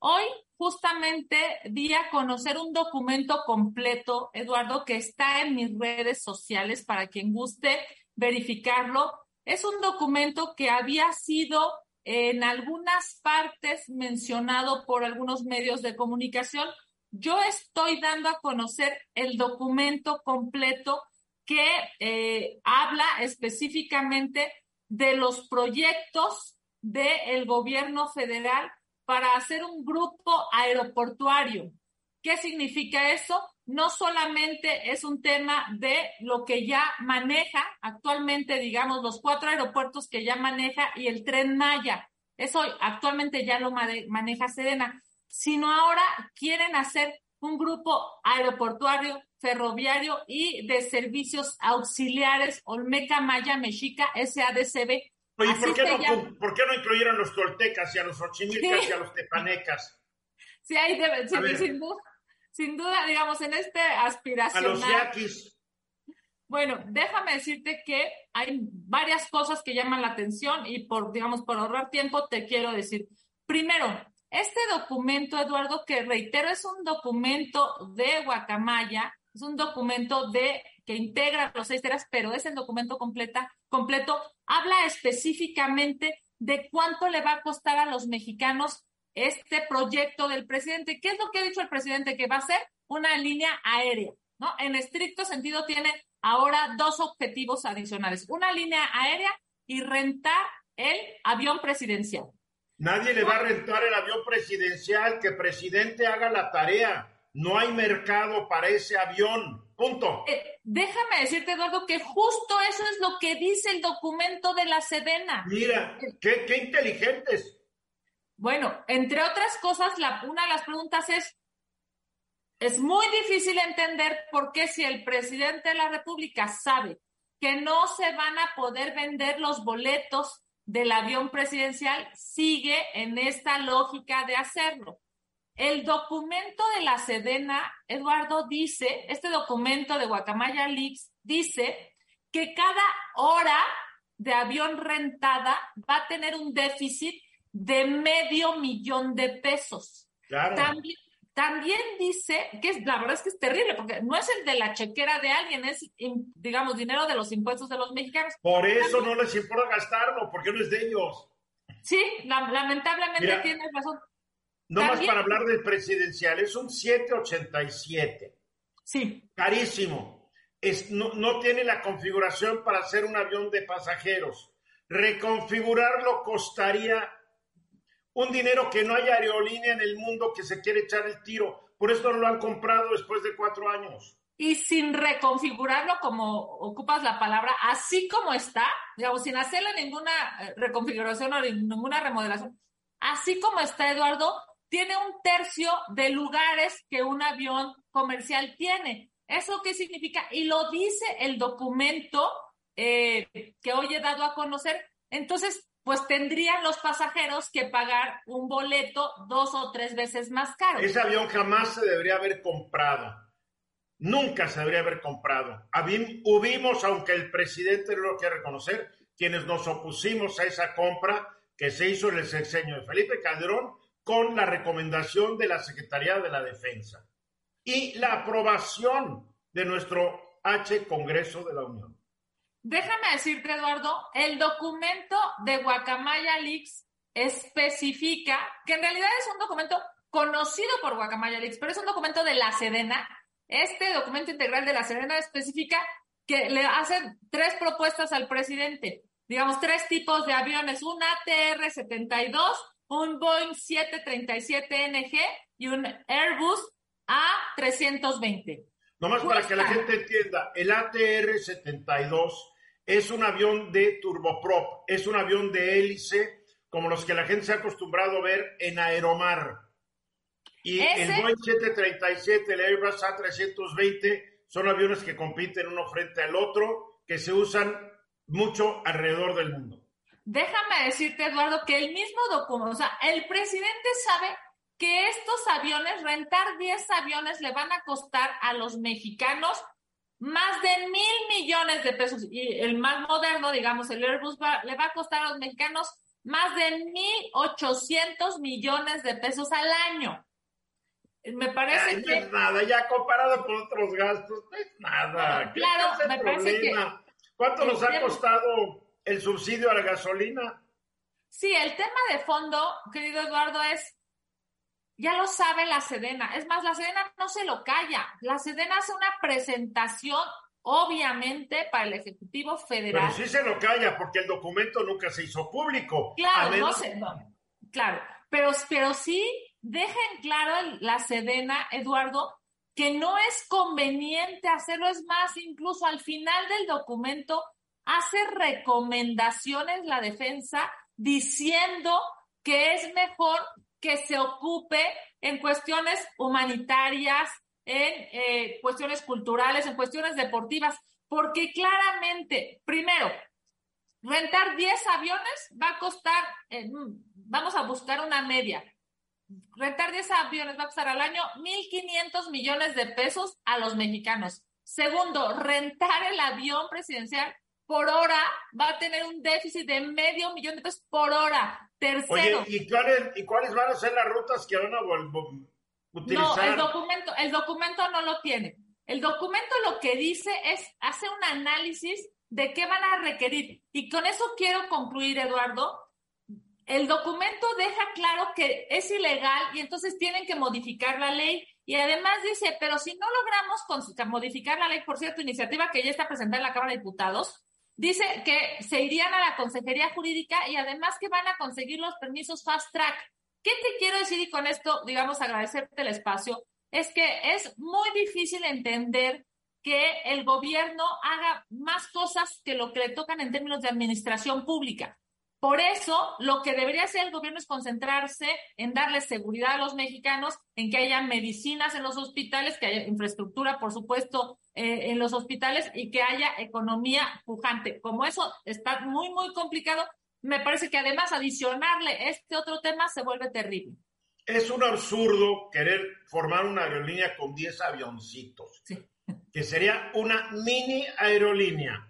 Hoy justamente di a conocer un documento completo, Eduardo, que está en mis redes sociales para quien guste verificarlo. Es un documento que había sido en algunas partes mencionado por algunos medios de comunicación. Yo estoy dando a conocer el documento completo que eh, habla específicamente de los proyectos del gobierno federal para hacer un grupo aeroportuario. ¿Qué significa eso? No solamente es un tema de lo que ya maneja actualmente, digamos, los cuatro aeropuertos que ya maneja y el tren Maya. Eso actualmente ya lo mane- maneja Sedena, sino ahora quieren hacer un grupo aeroportuario, ferroviario y de servicios auxiliares Olmeca Maya Mexica SADCB. Oye, ¿por qué, no, llama. ¿por qué no incluyeron los toltecas y a los [LAUGHS] ochimilcas Sí. y a los tepanecas? Sí, ahí debe, sí, sin duda, sin duda, digamos, en este A aspiracional. los yaquis. Bueno, déjame decirte que hay varias cosas que llaman la atención y por, digamos, por ahorrar tiempo te quiero decir. Primero, este documento, Eduardo, que reitero, es un documento de Guacamaya, es un documento de que integra los seis teras, pero es el documento completa, completo, habla específicamente de cuánto le va a costar a los mexicanos este proyecto del presidente. ¿Qué es lo que ha dicho el presidente? Que va a ser una línea aérea, ¿no? En estricto sentido tiene ahora dos objetivos adicionales, una línea aérea y rentar el avión presidencial. Nadie le va a rentar el avión presidencial, que presidente haga la tarea. No hay mercado para ese avión. Punto. Eh, déjame decirte, Eduardo, que justo eso es lo que dice el documento de la Sedena. Mira, qué, qué inteligentes. Bueno, entre otras cosas, la, una de las preguntas es, es muy difícil entender por qué si el presidente de la República sabe que no se van a poder vender los boletos del avión presidencial, sigue en esta lógica de hacerlo. El documento de la Sedena, Eduardo, dice, este documento de Guacamaya Leaks dice que cada hora de avión rentada va a tener un déficit de medio millón de pesos. Claro. También, también dice que es, la verdad es que es terrible, porque no es el de la chequera de alguien, es, digamos, dinero de los impuestos de los mexicanos. Por eso no les importa gastarlo, porque no es de ellos. Sí, la- lamentablemente Mira. tienes razón. No más para hablar del presidencial, es un 787. Sí, Carísimo. Es, no, no tiene la configuración para hacer un avión de pasajeros. Reconfigurarlo costaría un dinero que no hay aerolínea en el mundo que se quiere echar el tiro. Por eso no lo han comprado después de cuatro años. y sin reconfigurarlo como ocupas la palabra, así como está, digamos, sin hacerle ninguna eh, reconfiguración o ninguna remodelación, así como está, Eduardo, tiene un tercio de lugares que un avión comercial tiene. ¿Eso qué significa? Y lo dice el documento eh, que hoy he dado a conocer. Entonces, pues tendrían los pasajeros que pagar un boleto dos o tres veces más caro. Ese avión jamás se debería haber comprado. Nunca se debería haber comprado. Hubimos, aunque el presidente no lo quiere reconocer, quienes nos opusimos a esa compra que se hizo en el sexenio de Felipe Calderón con la recomendación de la Secretaría de la Defensa y la aprobación de nuestro H Congreso de la Unión. Déjame decirte, Eduardo, el documento de Guacamaya Leaks especifica que en realidad es un documento conocido por Guacamaya Leaks, pero es un documento de la Sedena. Este documento integral de la Serena especifica que le hacen tres propuestas al presidente, digamos, tres tipos de aviones, un ATR-72, un Boeing 737NG y un Airbus A320. Nomás para que la gente entienda, el ATR-72 es un avión de turboprop, es un avión de hélice como los que la gente se ha acostumbrado a ver en aeromar. Y el Boeing 737, el Airbus A320 son aviones que compiten uno frente al otro, que se usan mucho alrededor del mundo. Déjame decirte, Eduardo, que el mismo documento, o sea, el presidente sabe que estos aviones, rentar 10 aviones le van a costar a los mexicanos más de mil millones de pesos. Y el más moderno, digamos, el Airbus le va a costar a los mexicanos más de mil ochocientos millones de pesos al año. Me parece que. No es nada, ya comparado con otros gastos, no es nada. claro, me parece que. ¿Cuánto nos ha costado el subsidio a la gasolina? Sí, el tema de fondo, querido Eduardo, es. Ya lo sabe la Sedena. Es más, la Sedena no se lo calla. La Sedena hace una presentación, obviamente, para el Ejecutivo Federal. Pero sí se lo calla, porque el documento nunca se hizo público. Claro, no sé. claro, pero, pero sí deja en claro la Sedena, Eduardo, que no es conveniente hacerlo, es más, incluso al final del documento hace recomendaciones la defensa diciendo que es mejor que se ocupe en cuestiones humanitarias, en eh, cuestiones culturales, en cuestiones deportivas, porque claramente, primero, rentar 10 aviones va a costar, eh, vamos a buscar una media, rentar 10 aviones va a costar al año 1.500 millones de pesos a los mexicanos. Segundo, rentar el avión presidencial por hora va a tener un déficit de medio millón de pesos por hora. Tercero. Oye, ¿y cuáles, ¿y cuáles van a ser las rutas que van a utilizar? No, el documento, el documento no lo tiene. El documento lo que dice es, hace un análisis de qué van a requerir. Y con eso quiero concluir, Eduardo, el documento deja claro que es ilegal y entonces tienen que modificar la ley. Y además dice, pero si no logramos modificar la ley, por cierto, iniciativa que ya está presentada en la Cámara de Diputados, dice que se irían a la Consejería Jurídica y además que van a conseguir los permisos fast track. ¿Qué te quiero decir? Y con esto, digamos, agradecerte el espacio. Es que es muy difícil entender que el gobierno haga más cosas que lo que le tocan en términos de administración pública. Por eso, lo que debería hacer el gobierno es concentrarse en darle seguridad a los mexicanos, en que haya medicinas en los hospitales, que haya infraestructura, por supuesto, eh, en los hospitales y que haya economía pujante. Como eso está muy, muy complicado, me parece que además adicionarle este otro tema se vuelve terrible. Es un absurdo querer formar una aerolínea con 10 avioncitos, que sería una mini aerolínea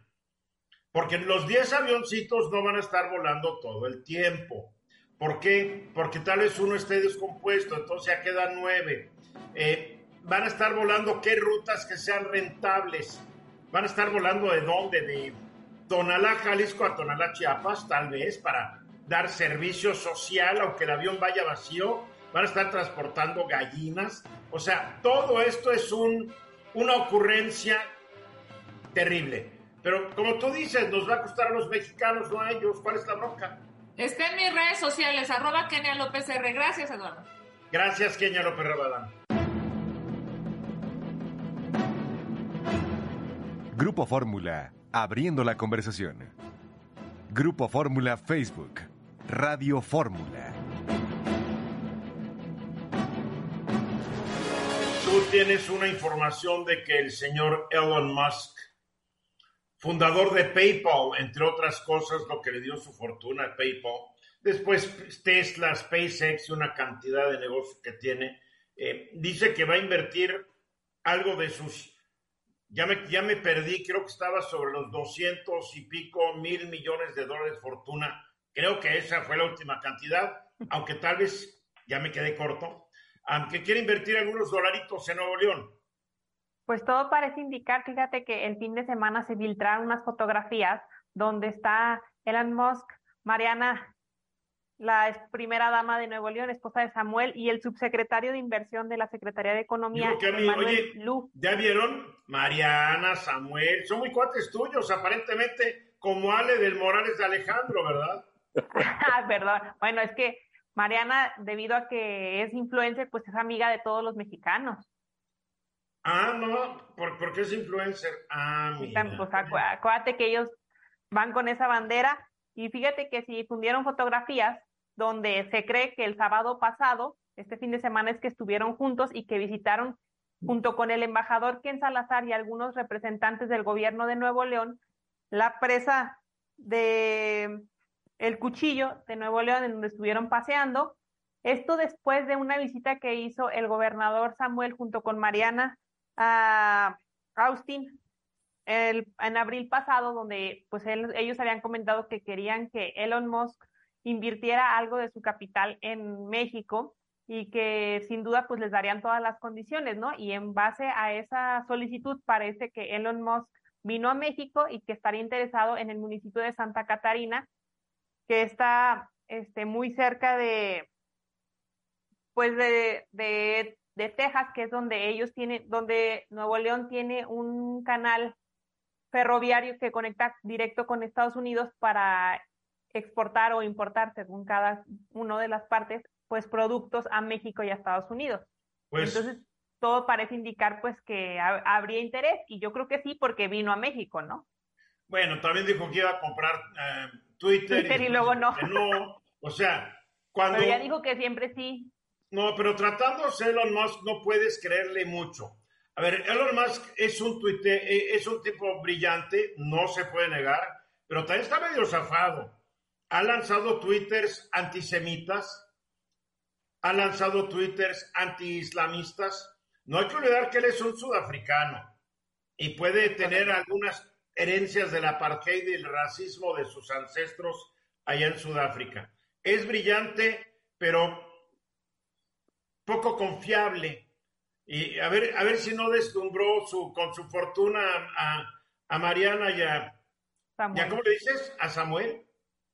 porque los 10 avioncitos no van a estar volando todo el tiempo. ¿Por qué? Porque tal vez uno esté descompuesto, entonces ya quedan 9. Eh, van a estar volando qué rutas que sean rentables. Van a estar volando de dónde? De Tonalá, Jalisco a Tonalá, Chiapas, tal vez, para dar servicio social, aunque el avión vaya vacío. Van a estar transportando gallinas. O sea, todo esto es un, una ocurrencia terrible. Pero como tú dices, nos va a costar a los mexicanos, no a ellos. ¿Cuál es la bronca? Está en mis redes sociales, arroba Kenia López R. Gracias, Eduardo. Gracias, Kenia López Rabadán. Grupo Fórmula, abriendo la conversación. Grupo Fórmula Facebook, Radio Fórmula. Tú tienes una información de que el señor Elon Musk fundador de PayPal, entre otras cosas, lo que le dio su fortuna a PayPal. Después Tesla, SpaceX y una cantidad de negocios que tiene. Eh, dice que va a invertir algo de sus... Ya me, ya me perdí, creo que estaba sobre los 200 y pico mil millones de dólares fortuna. Creo que esa fue la última cantidad, aunque tal vez ya me quedé corto. Aunque quiere invertir algunos dolaritos en Nuevo León. Pues todo parece indicar, fíjate que el fin de semana se filtraron unas fotografías donde está Elon Musk, Mariana, la primera dama de Nuevo León, esposa de Samuel, y el subsecretario de Inversión de la Secretaría de Economía, oye, ¿Ya vieron? Mariana, Samuel, son muy cuates tuyos, aparentemente, como Ale del Morales de Alejandro, ¿verdad? [LAUGHS] ah, perdón. Bueno, es que Mariana, debido a que es influencer, pues es amiga de todos los mexicanos. Ah, no, ¿por, qué es influencer? Ah, mira. Pues acuérdate que ellos van con esa bandera y fíjate que si difundieron fotografías donde se cree que el sábado pasado, este fin de semana, es que estuvieron juntos y que visitaron junto con el embajador Ken Salazar y algunos representantes del gobierno de Nuevo León, la presa de El Cuchillo de Nuevo León, en donde estuvieron paseando. Esto después de una visita que hizo el gobernador Samuel junto con Mariana a Austin en abril pasado, donde pues ellos habían comentado que querían que Elon Musk invirtiera algo de su capital en México y que sin duda pues les darían todas las condiciones, ¿no? Y en base a esa solicitud parece que Elon Musk vino a México y que estaría interesado en el municipio de Santa Catarina, que está este, muy cerca de, pues de, de Texas, que es donde ellos tienen, donde Nuevo León tiene un canal ferroviario que conecta directo con Estados Unidos para exportar o importar, según cada una de las partes, pues productos a México y a Estados Unidos. Pues, Entonces, todo parece indicar pues que habría interés y yo creo que sí porque vino a México, ¿no? Bueno, también dijo que iba a comprar eh, Twitter, y, luego no. [LAUGHS] no. O sea, cuando... Pero ya dijo que siempre sí. No, pero tratándose Elon Musk no puedes creerle mucho. A ver, Elon Musk es un, tuite, eh, es un tipo brillante, no se puede negar, pero también está medio zafado ha lanzado twitters antisemitas, ha lanzado twitters anti-islamistas. No hay que olvidar que él es un sudafricano y puede tener algunas herencias del apartheid y del racismo de sus ancestros allá en Sudáfrica. Es brillante, pero poco confiable. Y a ver, a ver si no deslumbró su, con su fortuna a, Mariana y a, ¿cómo le dices? A Samuel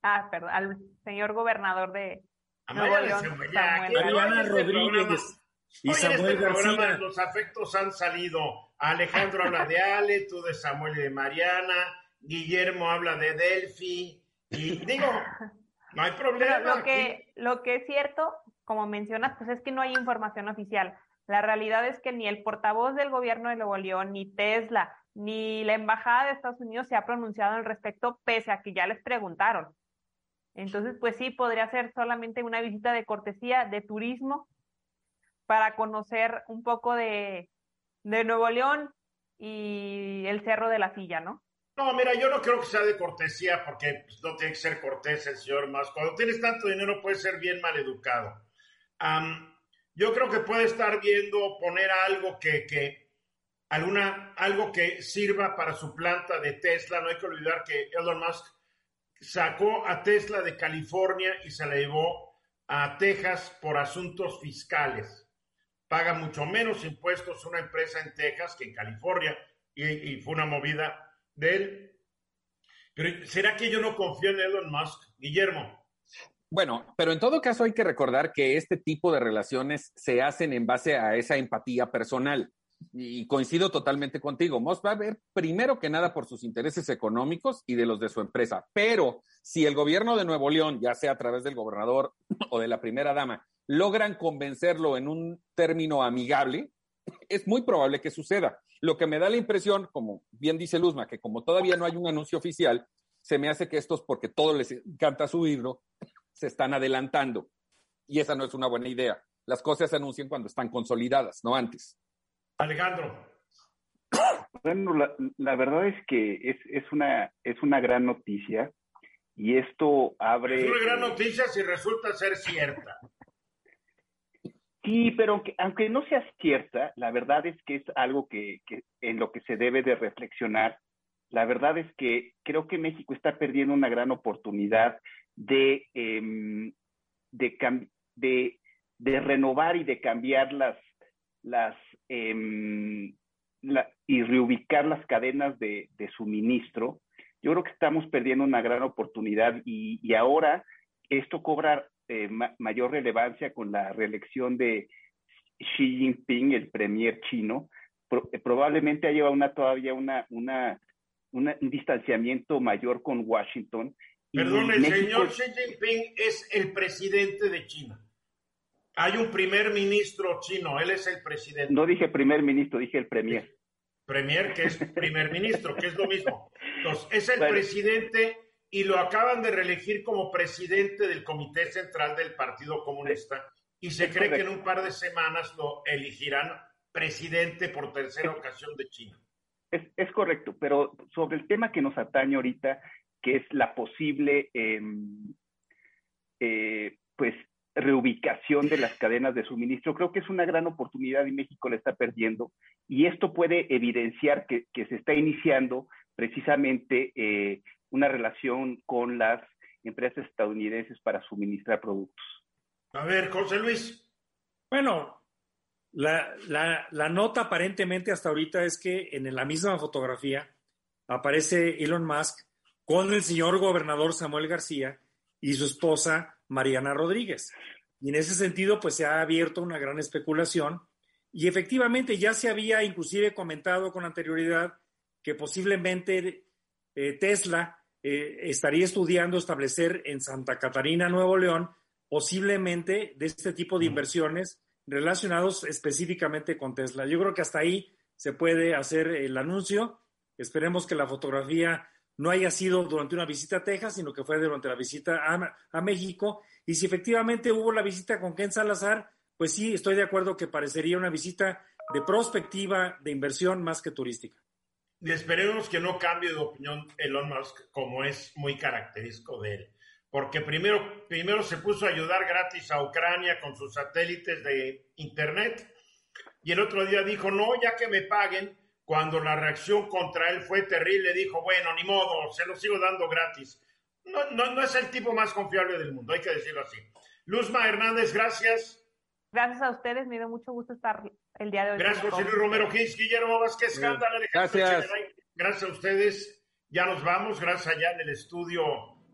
ah, perdón, al señor gobernador de Nuevo León, Mariana Rodríguez. Y Hoy Samuel en este programa los afectos han salido. Alejandro habla de Ale, tú de Samuel y de Mariana, Guillermo habla de Delphi, y digo, no hay problema. lo que, lo que es cierto, como mencionas, pues es que no hay información oficial. La realidad es que ni el portavoz del gobierno de Nuevo León, ni Tesla, ni la embajada de Estados Unidos se ha pronunciado al respecto, pese a que ya les preguntaron. Entonces, pues sí, podría ser solamente una visita de cortesía, de turismo, para conocer un poco de, Nuevo León y el Cerro de la Silla, ¿no? No, mira, yo no creo que sea de cortesía, porque pues, no tiene que ser cortés el señor más. Cuando tienes tanto dinero puedes ser bien mal educado. yo creo que puede estar viendo poner algo que, que alguna, algo que sirva para su planta de Tesla. No hay que olvidar que Elon Musk sacó a Tesla de California y se la llevó a Texas por asuntos fiscales. Paga mucho menos impuestos una empresa en Texas que en California y, fue una movida de él. Pero ¿será que yo no confío en Elon Musk, Guillermo? Bueno, pero en todo caso hay que recordar que este tipo de relaciones se hacen en base a esa empatía personal y coincido totalmente contigo. Moss va a ver primero que nada por sus intereses económicos y de los de su empresa. Pero si el gobierno de Nuevo León, ya sea a través del gobernador o de la primera dama, logran convencerlo en un término amigable, es muy probable que suceda. Lo que me da la impresión, como bien dice Luzma, que como todavía no hay un anuncio oficial, se me hace que estos, porque todo les encanta subirlo, se están adelantando. Y esa no es una buena idea. Las cosas se anuncian cuando están consolidadas, no antes. Alejandro. [COUGHS] Bueno, la, verdad es que es, es, una, es una gran noticia y esto abre... Es una gran noticia si resulta ser cierta. Sí, pero aunque, no sea cierta, la verdad es que es algo que, en lo que se debe de reflexionar. La verdad es que creo que México está perdiendo una gran oportunidad de, em, de, de, renovar y de cambiar las, las Em, y reubicar las cadenas de, suministro, yo creo que estamos perdiendo una gran oportunidad y, ahora esto cobra eh, mayor relevancia con la reelección de Xi Jinping, el premier chino, eh, probablemente haya una todavía una, un distanciamiento mayor con Washington. Perdón, el señor Xi Jinping es el presidente de China. Hay un primer ministro chino, él es el presidente. No dije primer ministro, dije el premier. Premier, que es primer ministro, que es lo mismo. Entonces, es el presidente y lo acaban de reelegir como presidente del Comité Central del Partido Comunista y se cree que en un par de semanas lo elegirán presidente por tercera ocasión de China. Es, correcto, pero sobre el tema que nos atañe ahorita, que es la posible em, eh, pues reubicación de las cadenas de suministro, creo que es una gran oportunidad y México la está perdiendo y esto puede evidenciar que, se está iniciando precisamente eh, una relación con las empresas estadounidenses para suministrar productos. A ver, José Luis. Bueno, la, la, nota aparentemente hasta ahorita es que en la misma fotografía aparece Elon Musk con el señor gobernador Samuel García y su esposa Mariana Rodríguez. Y en ese sentido, pues se ha abierto una gran especulación y efectivamente ya se había inclusive comentado con anterioridad que posiblemente eh, Tesla eh, estaría estudiando establecer en Santa Catarina, Nuevo León, posiblemente de este tipo de inversiones relacionados específicamente con Tesla. Yo creo que hasta ahí se puede hacer el anuncio. Esperemos que la fotografía no haya sido durante una visita a Texas, sino que fue durante la visita a, México. Y si efectivamente hubo la visita con Ken Salazar, pues sí, estoy de acuerdo que parecería una visita de prospectiva de inversión más que turística. Y esperemos que no cambie de opinión Elon Musk, como es muy característico de él. Porque primero, primero se puso a ayudar gratis a Ucrania con sus satélites de Internet. Y el otro día dijo, no, ya que me paguen, cuando la reacción contra él fue terrible, dijo, bueno, ni modo, se lo sigo dando gratis. No, no, no es el tipo más confiable del mundo, hay que decirlo así. Luzma Hernández, gracias. Gracias a ustedes, me dio mucho gusto estar el día de hoy. Gracias, José Luis Romero Gis, Guillermo Vázquez, Cándale, Gracias. Gracias a ustedes. Ya nos vamos, gracias allá en el estudio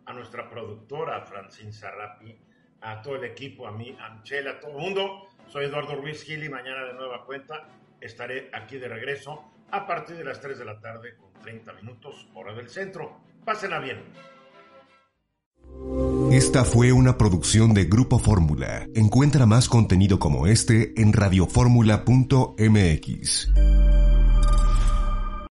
a nuestra productora, Francine Sarrapi, a todo el equipo, a mí, a Michelle, a todo el mundo. Soy Eduardo Ruiz Gil y mañana de nueva cuenta estaré aquí de regreso a partir de las 3 de la tarde con 30 minutos, hora del centro. Pásenla bien. Esta fue una producción de Grupo Fórmula. Encuentra más contenido como este en radioformula.mx.